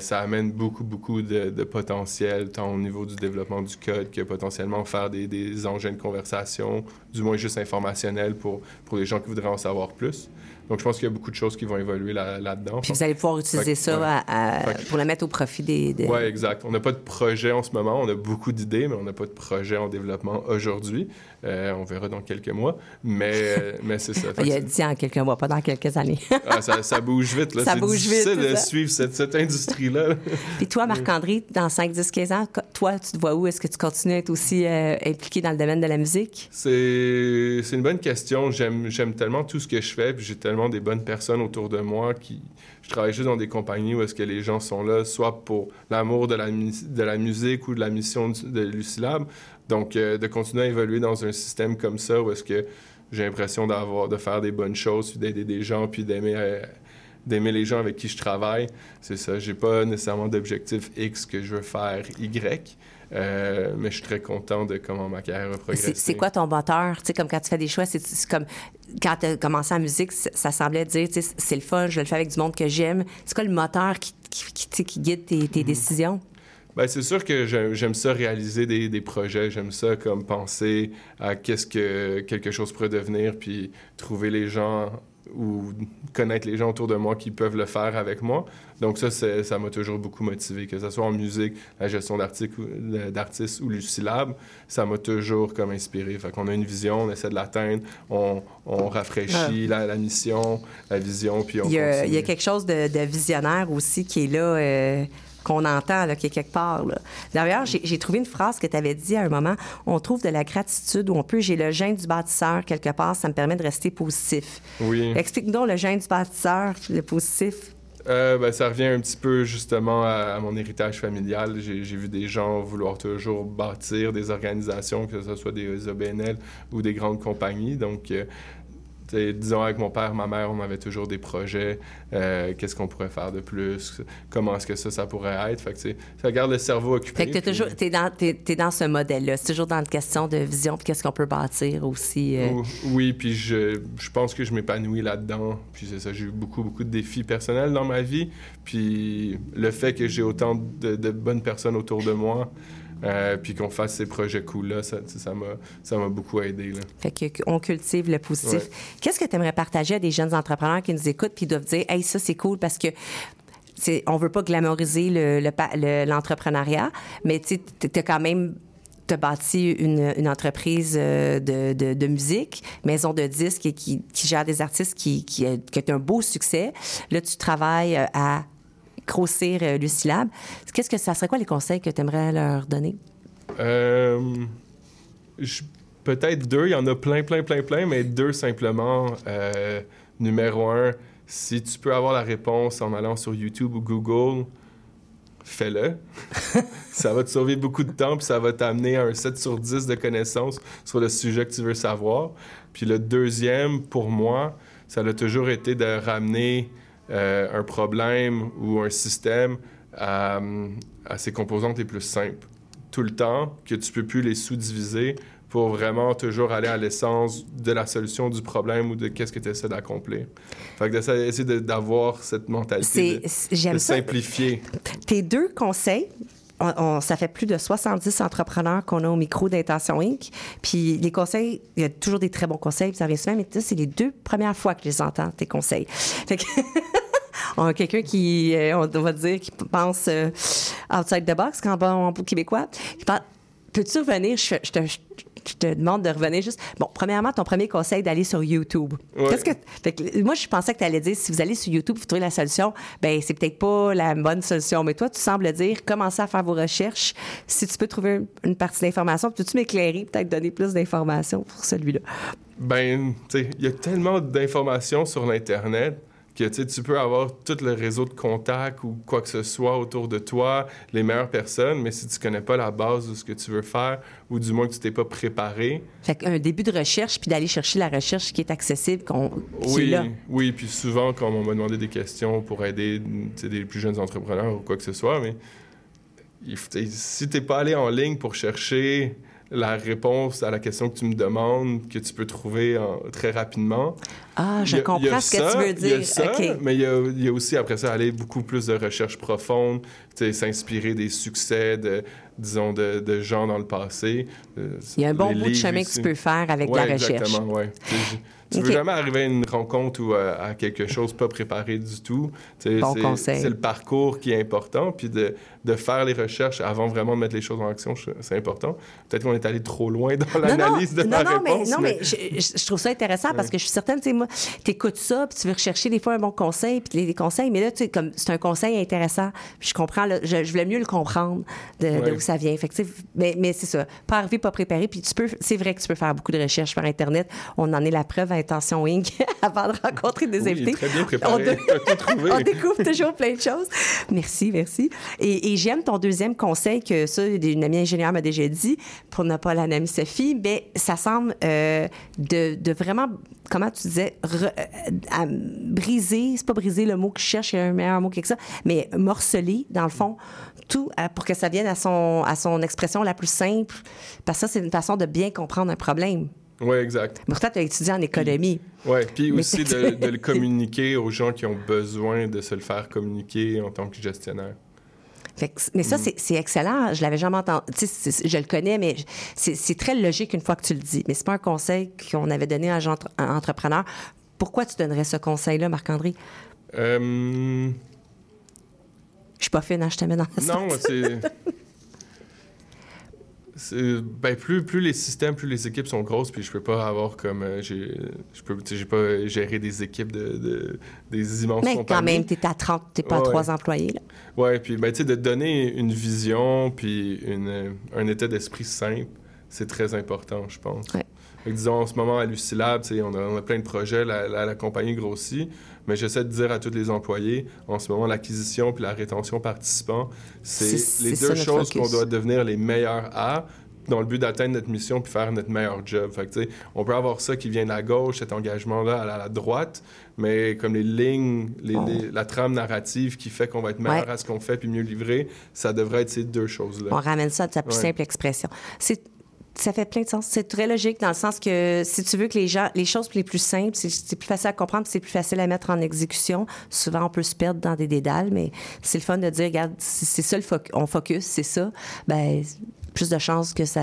ça amène beaucoup, beaucoup de, de potentiel, tant au niveau du développement du code que potentiellement faire des, des engins de conversation, du moins juste informationnels pour, pour les gens qui voudraient en savoir plus. Donc, je pense qu'il y a beaucoup de choses qui vont évoluer là- là-dedans. Puis vous allez pouvoir utiliser ça ouais. à- à- Fait que- pour le mettre au profit des... des- oui, exact. On n'a pas de projet en ce moment. On a beaucoup d'idées, mais on n'a pas de projet en développement aujourd'hui. Euh, on verra dans quelques mois. Mais, euh, mais c'est ça. Il a dit en quelques mois, pas dans quelques années. ah, ça, ça bouge vite. Là. Ça bouge vite, difficile c'est de ça. suivre cette, cette industrie-là. Puis toi, Marc-André, dans 5, 10, 15 ans, toi, tu te vois où? Est-ce que tu continues à être aussi euh, impliqué dans le domaine de la musique? C'est c'est une bonne question. J'aime j'aime tellement tout ce que je fais, puis j'ai tellement des bonnes personnes autour de moi qui... Je travaille juste dans des compagnies où est-ce que les gens sont là, soit pour l'amour de la, mu- de la musique ou de la mission du- de Lucilab. Donc, euh, de continuer à évoluer dans un système comme ça où est-ce que j'ai l'impression d'avoir de faire des bonnes choses, puis d'aider des gens, puis d'aimer... euh, d'aimer les gens avec qui je travaille, c'est ça. J'ai pas nécessairement d'objectif X que je veux faire Y. Euh, mais je suis très content de comment ma carrière a progressé. C'est quoi ton moteur? Tu sais, comme quand tu fais des choix, c'est comme quand tu as commencé en musique, ça semblait dire, tu sais, c'est le fun, je le fais avec du monde que j'aime. C'est quoi le moteur qui, qui, qui, tu sais, qui guide tes, Mhm. tes décisions? Ben, c'est sûr que j'aime ça réaliser des, des projets, j'aime ça comme penser à qu'est-ce que quelque chose pourrait devenir, puis trouver les gens ou connaître les gens autour de moi qui peuvent le faire avec moi. Donc ça, ça m'a toujours beaucoup motivé, que ce soit en musique, la gestion d'artistes ou Lucilab, ça m'a toujours comme inspiré. Fait qu'on a une vision, on essaie de l'atteindre, on, on rafraîchit la, la mission, la vision, puis on Il y, a, continue. il y a quelque chose de, de visionnaire aussi qui est là, euh, qu'on entend, là, qui est quelque part. là. D'ailleurs, j'ai j'ai trouvé une phrase que tu avais dit à un moment On trouve de la gratitude où on peut. J'ai le gène du bâtisseur quelque part, ça me permet de rester positif. Oui. Explique-nous donc le gène du bâtisseur, le positif. Euh, ben, ça revient un petit peu justement à, à mon héritage familial. J'ai j'ai vu des gens vouloir toujours bâtir des organisations, que ce soit des OBNL ou des grandes compagnies. Donc, euh, disons avec mon père, ma mère, on avait toujours des projets. euh, Qu'est-ce qu'on pourrait faire de plus? Comment est-ce que ça, ça pourrait être? Fait que, ça garde le cerveau occupé. Fait que t'es puis- toujours, t'es dans, dans ce modèle-là. C'est toujours dans une question de vision, puis qu'est-ce qu'on peut bâtir aussi. euh. Ou- Oui, puis je, je pense que je m'épanouis là-dedans. Puis c'est ça, j'ai eu beaucoup, beaucoup de défis personnels dans ma vie. Puis le fait que j'ai autant de, de bonnes personnes autour de moi, euh, puis qu'on fasse ces projets cool-là, ça m'a ça m'a beaucoup aidé. Là. Fait que- qu'on cultive le positif. Ouais. Qu'est-ce que tu aimerais partager à des jeunes entrepreneurs qui nous écoutent puis doivent dire, hey, ça, c'est cool parce que. on veut pas le le- l'entrepreneuriat, mais tu as quand même t'as bâti une, une entreprise euh, de, de- de musique, maison de disques et qui, qui gère des artistes qui, qui, a- qui a un beau succès. Là, tu travailles euh, à grossir euh, Lucilab. Qu'est-ce que ça serait quoi les conseils que tu aimerais leur donner? Euh, Peut-être deux, il y en a plein, plein, plein, plein, mais deux simplement. Euh, numéro un, si tu peux avoir la réponse en allant sur YouTube ou Google, fais-le. ça va te sauver beaucoup de temps, puis ça va t'amener à un 7 sur 10 de connaissances sur le sujet que tu veux savoir. Puis le deuxième, pour moi, ça a toujours été de ramener un problème ou un système à, à ses composantes les plus simples. Tout le temps, que tu peux plus les sous-diviser pour vraiment toujours aller à l'essence de la solution du problème ou de qu'est-ce que tu essaies d'accomplir. Fait que d'essayer d'essayer de- d'avoir cette mentalité de, de simplifier. Tes deux conseils, on- on- ça fait plus de 70 entrepreneurs qu'on a au micro d'Intention Inc. Puis les conseils, il y a toujours des très bons conseils, ça revient souvent, mais c'est les deux premières fois que je les entends, tes conseils. Fait que... On a quelqu'un qui, euh, on va dire, qui pense euh, outside the box, quand bon québécois. qui parle, Peux-tu revenir? Je, je te, je te demande de revenir juste. Bon, premièrement, ton premier conseil d'aller sur YouTube. Ouais. Qu'est-ce que. Fait que, moi, je pensais que tu allais dire si vous allez sur YouTube, vous trouvez la solution, ben c'est peut-être pas la bonne solution. Mais toi, tu sembles dire commencez à faire vos recherches. Si tu peux trouver une, partie de l'information, peux-tu m'éclairer, peut-être donner plus d'informations pour celui-là? Ben, tu sais, il y a tellement d'informations sur l'Internet que tu peux avoir tout le réseau de contacts ou quoi que ce soit autour de toi, les meilleures personnes, mais si tu connais pas la base de ce que tu veux faire ou du moins que tu t'es pas préparé, Fait qu'un début de recherche, puis d'aller chercher la recherche qui est accessible, qu'on, oui, là. oui, puis souvent quand on m'a demandé des questions pour aider des plus jeunes entrepreneurs ou quoi que ce soit, mais il faut- si t'es pas allé en ligne pour chercher la réponse à la question que tu me demandes, que tu peux trouver en- très rapidement. Ah, je a- comprends ce que tu veux il y a dire. ça. Mais il y, a, il y a aussi, après ça, aller beaucoup plus de recherche profonde, s'inspirer des succès de, disons, de, de gens dans le passé. Euh, Il y a un bon bout de chemin que tu peux faire avec Ouais, la recherche. Exactement, ouais. Tu sais, Tu OK. veux jamais arriver à une rencontre ou à, à quelque chose pas préparé du tout. Bon c'est- le parcours qui est important, puis de, de faire les recherches avant vraiment de mettre les choses en action, c'est important. Peut-être qu'on est allé trop loin dans l'analyse de non, ma non, réponse. mais, non, mais je, je- je trouve ça intéressant parce que je suis certaine, tu sais, moi, t'écoutes ça, puis tu veux rechercher des fois un bon conseil, puis les, les conseils, mais là, tu sais, comme c'est un conseil intéressant, puis je comprends, là, je, je voulais mieux le comprendre de, de Ouais. où ça vient. Fait que, mais, mais c'est ça, pas arrivé, pas préparé, puis tu peux, c'est vrai que tu peux faire beaucoup de recherches sur Internet. On en est la preuve à Intention Inc. avant de rencontrer des Oui, invités. très bien préparé. On, de- on découvre toujours plein de choses. Merci, merci. Et, et j'aime ton deuxième conseil que ça, une amie ingénieure m'a déjà dit, pour ne pas la amie Sophie, mais ça semble euh, de, de vraiment, comment tu disais, re- euh, à briser, c'est pas briser le mot que je cherche, il y a un meilleur mot que ça, mais morceler, dans le fond, tout euh, pour que ça vienne à son, à son expression la plus simple, parce que ça, c'est une façon de bien comprendre un problème. Oui, exact. Pourtant, tu as étudié en économie. Oui, puis aussi de, de le communiquer aux gens qui ont besoin de se le faire communiquer en tant que gestionnaire. Fait que- mais Mm. ça, c'est- c'est excellent. Je l'avais jamais entendu. Je le connais, mais c'est très logique une fois que tu le dis. Mais c'est pas un conseil qu'on avait donné à un entre- entrepreneur. Pourquoi tu donnerais ce conseil-là, Marc-André? Euh, Je suis pas fine, hein, je te mets dans la non, c'est. Ben, plus, plus les systèmes, plus les équipes sont grosses, puis je peux pas avoir comme. euh, j'ai, je peux, j'ai pas géré des équipes de, de- des immenses Mais compagnies. quand même, tu es à 30, tu pas à trois employés. Là. Ouais, puis ben, tu sais, de donner une vision puis une, euh, un état d'esprit simple, c'est très important, je pense. Ouais. Disons, en ce moment, à Lucilab, on a, on a plein de projets, la, la- la compagnie grossit, mais j'essaie de dire à tous les employés, en ce moment, l'acquisition puis la rétention participants, c'est les deux choses qu'on doit devenir les meilleurs à dans le but d'atteindre notre mission puis faire notre meilleur job. Fait que, on peut avoir ça qui vient de la gauche, cet engagement-là à la, à la droite, mais comme les lignes, les- les- la trame narrative qui fait qu'on va être meilleur Ouais. à ce qu'on fait puis mieux livré, ça devrait être ces deux On choses-là. ramène ça à sa plus Ouais. simple expression. C'est ça fait plein de sens. C'est très logique dans le sens que si tu veux que les gens, les choses les plus simples, c'est- plus facile à comprendre, c'est plus facile à mettre en exécution. Souvent, on peut se perdre dans des dédales, mais c'est le fun de dire, regarde, c'est ça le focus, on focus, c'est ça. Ben, plus de chances que ça,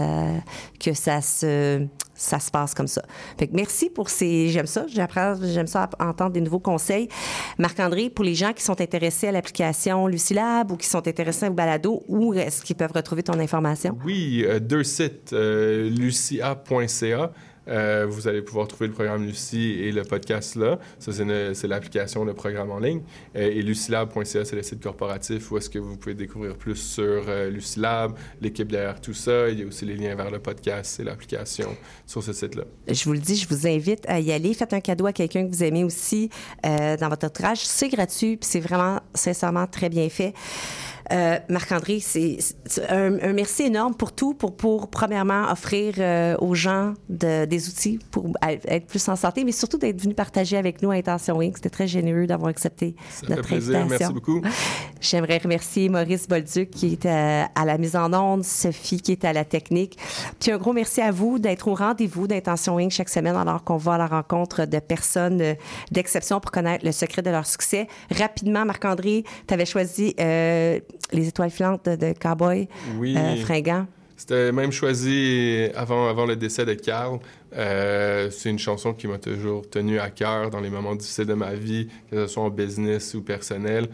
que ça se, ça se passe comme ça. Fait que merci pour ces, j'aime ça, j'apprends, j'aime ça entendre des nouveaux conseils. Marc-André, pour les gens qui sont intéressés à l'application Lucilab ou qui sont intéressés au balado, où est-ce qu'ils peuvent retrouver ton information? Oui, euh, deux sites, euh, lucia.ca. euh, vous allez pouvoir trouver le programme Lucie et le podcast là. Ça, c'est l'application, le programme en ligne. Euh, et lucilab.ca, c'est le site corporatif où est-ce que vous pouvez découvrir plus sur euh, Lucilab, l'équipe derrière tout ça. Il y a aussi les liens vers le podcast et l'application sur ce site-là. Je vous le dis, je vous invite à y aller. Faites un cadeau à quelqu'un que vous aimez aussi euh, dans votre entourage. C'est gratuit, puis c'est vraiment, sincèrement, très bien fait. Euh, Marc-André, c'est un, un merci énorme pour tout, pour, pour premièrement offrir euh, aux gens de- des outils pour être plus en santé, mais surtout d'être venu partager avec nous à Intention Inc. C'était très généreux d'avoir accepté Ça notre fait plaisir. invitation. Merci beaucoup. J'aimerais remercier Maurice Bolduc qui est à, à la mise en onde, Sophie qui est à la technique. Puis un gros merci à vous d'être au rendez-vous d'Intention Inc. chaque semaine alors qu'on va à la rencontre de personnes euh, d'exception pour connaître le secret de leur succès. Rapidement, Marc-André, tu avais choisi euh, Les étoiles filantes de, Cowboy Oui. euh, Fringant. C'était même choisi avant, avant le décès de Carl. Euh, c'est une chanson qui m'a toujours tenu à cœur dans les moments difficiles de ma vie, que ce soit en business ou personnel.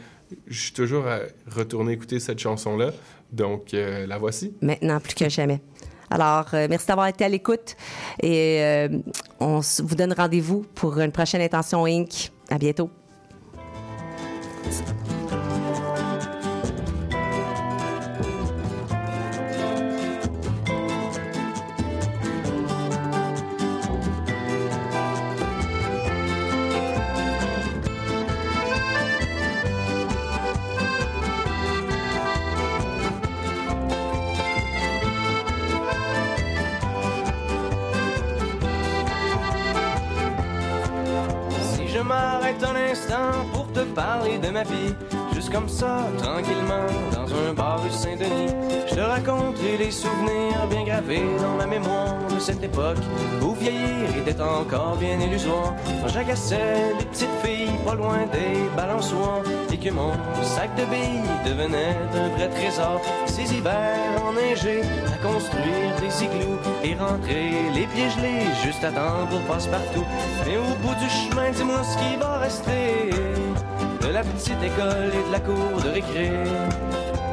Je suis toujours à retourner écouter cette chanson-là. Donc, euh, la voici. Maintenant, plus que jamais. Alors, euh, merci d'avoir été à l'écoute et on vous donne rendez-vous pour une prochaine Intention Inc. À bientôt. Tranquillement, dans un bar rue Saint-Denis, je te raconterai les souvenirs bien gravés dans ma mémoire de cette époque où vieillir était encore bien illusoire. Quand j'agaçais les petites filles pas loin des balançoires et que mon sac de billes devenait un vrai trésor. Ces hivers enneigés à construire des igloos et rentrer les pieds gelés juste à temps pour passe-partout. Mais au bout du chemin, dis-moi ce qui va rester de la petite école et de la cour de récré.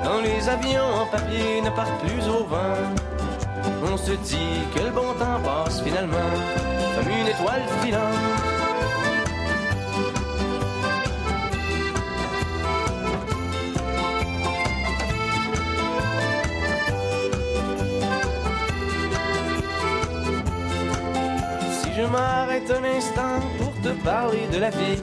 Quand les avions en papier ne partent plus au vent, on se dit que le bon temps passe finalement comme une étoile filante. Si je m'arrête un instant pour te parler de la vie,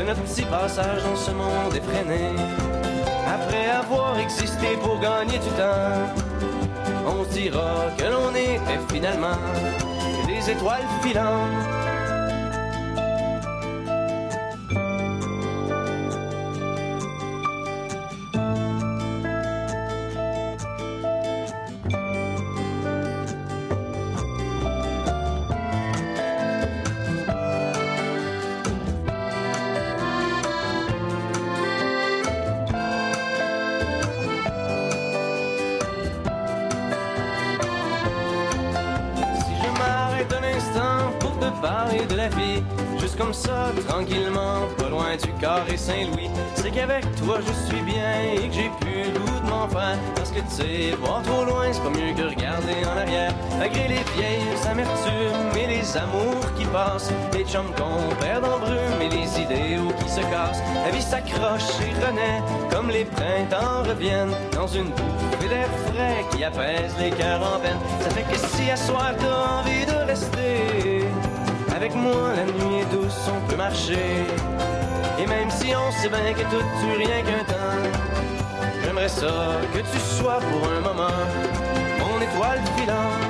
de notre petit passage dans ce monde effréné. Après avoir existé pour gagner du temps, on dira que l'on était finalement des étoiles filantes. Chums qu'on perd en brume et les idéaux qui se cassent, la vie s'accroche et renaît comme les printemps reviennent dans une bouffée d'air frais qui apaise les cœurs en peine. Ça fait que si à soir t'as envie de rester avec moi, la nuit est douce, on peut marcher. Et même si on sait bien que tout dure rien qu'un temps, j'aimerais ça que tu sois pour un moment mon étoile filante.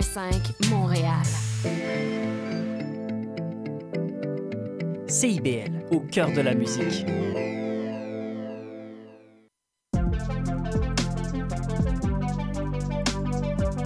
101.5 Montréal. CIBL, au cœur de la musique.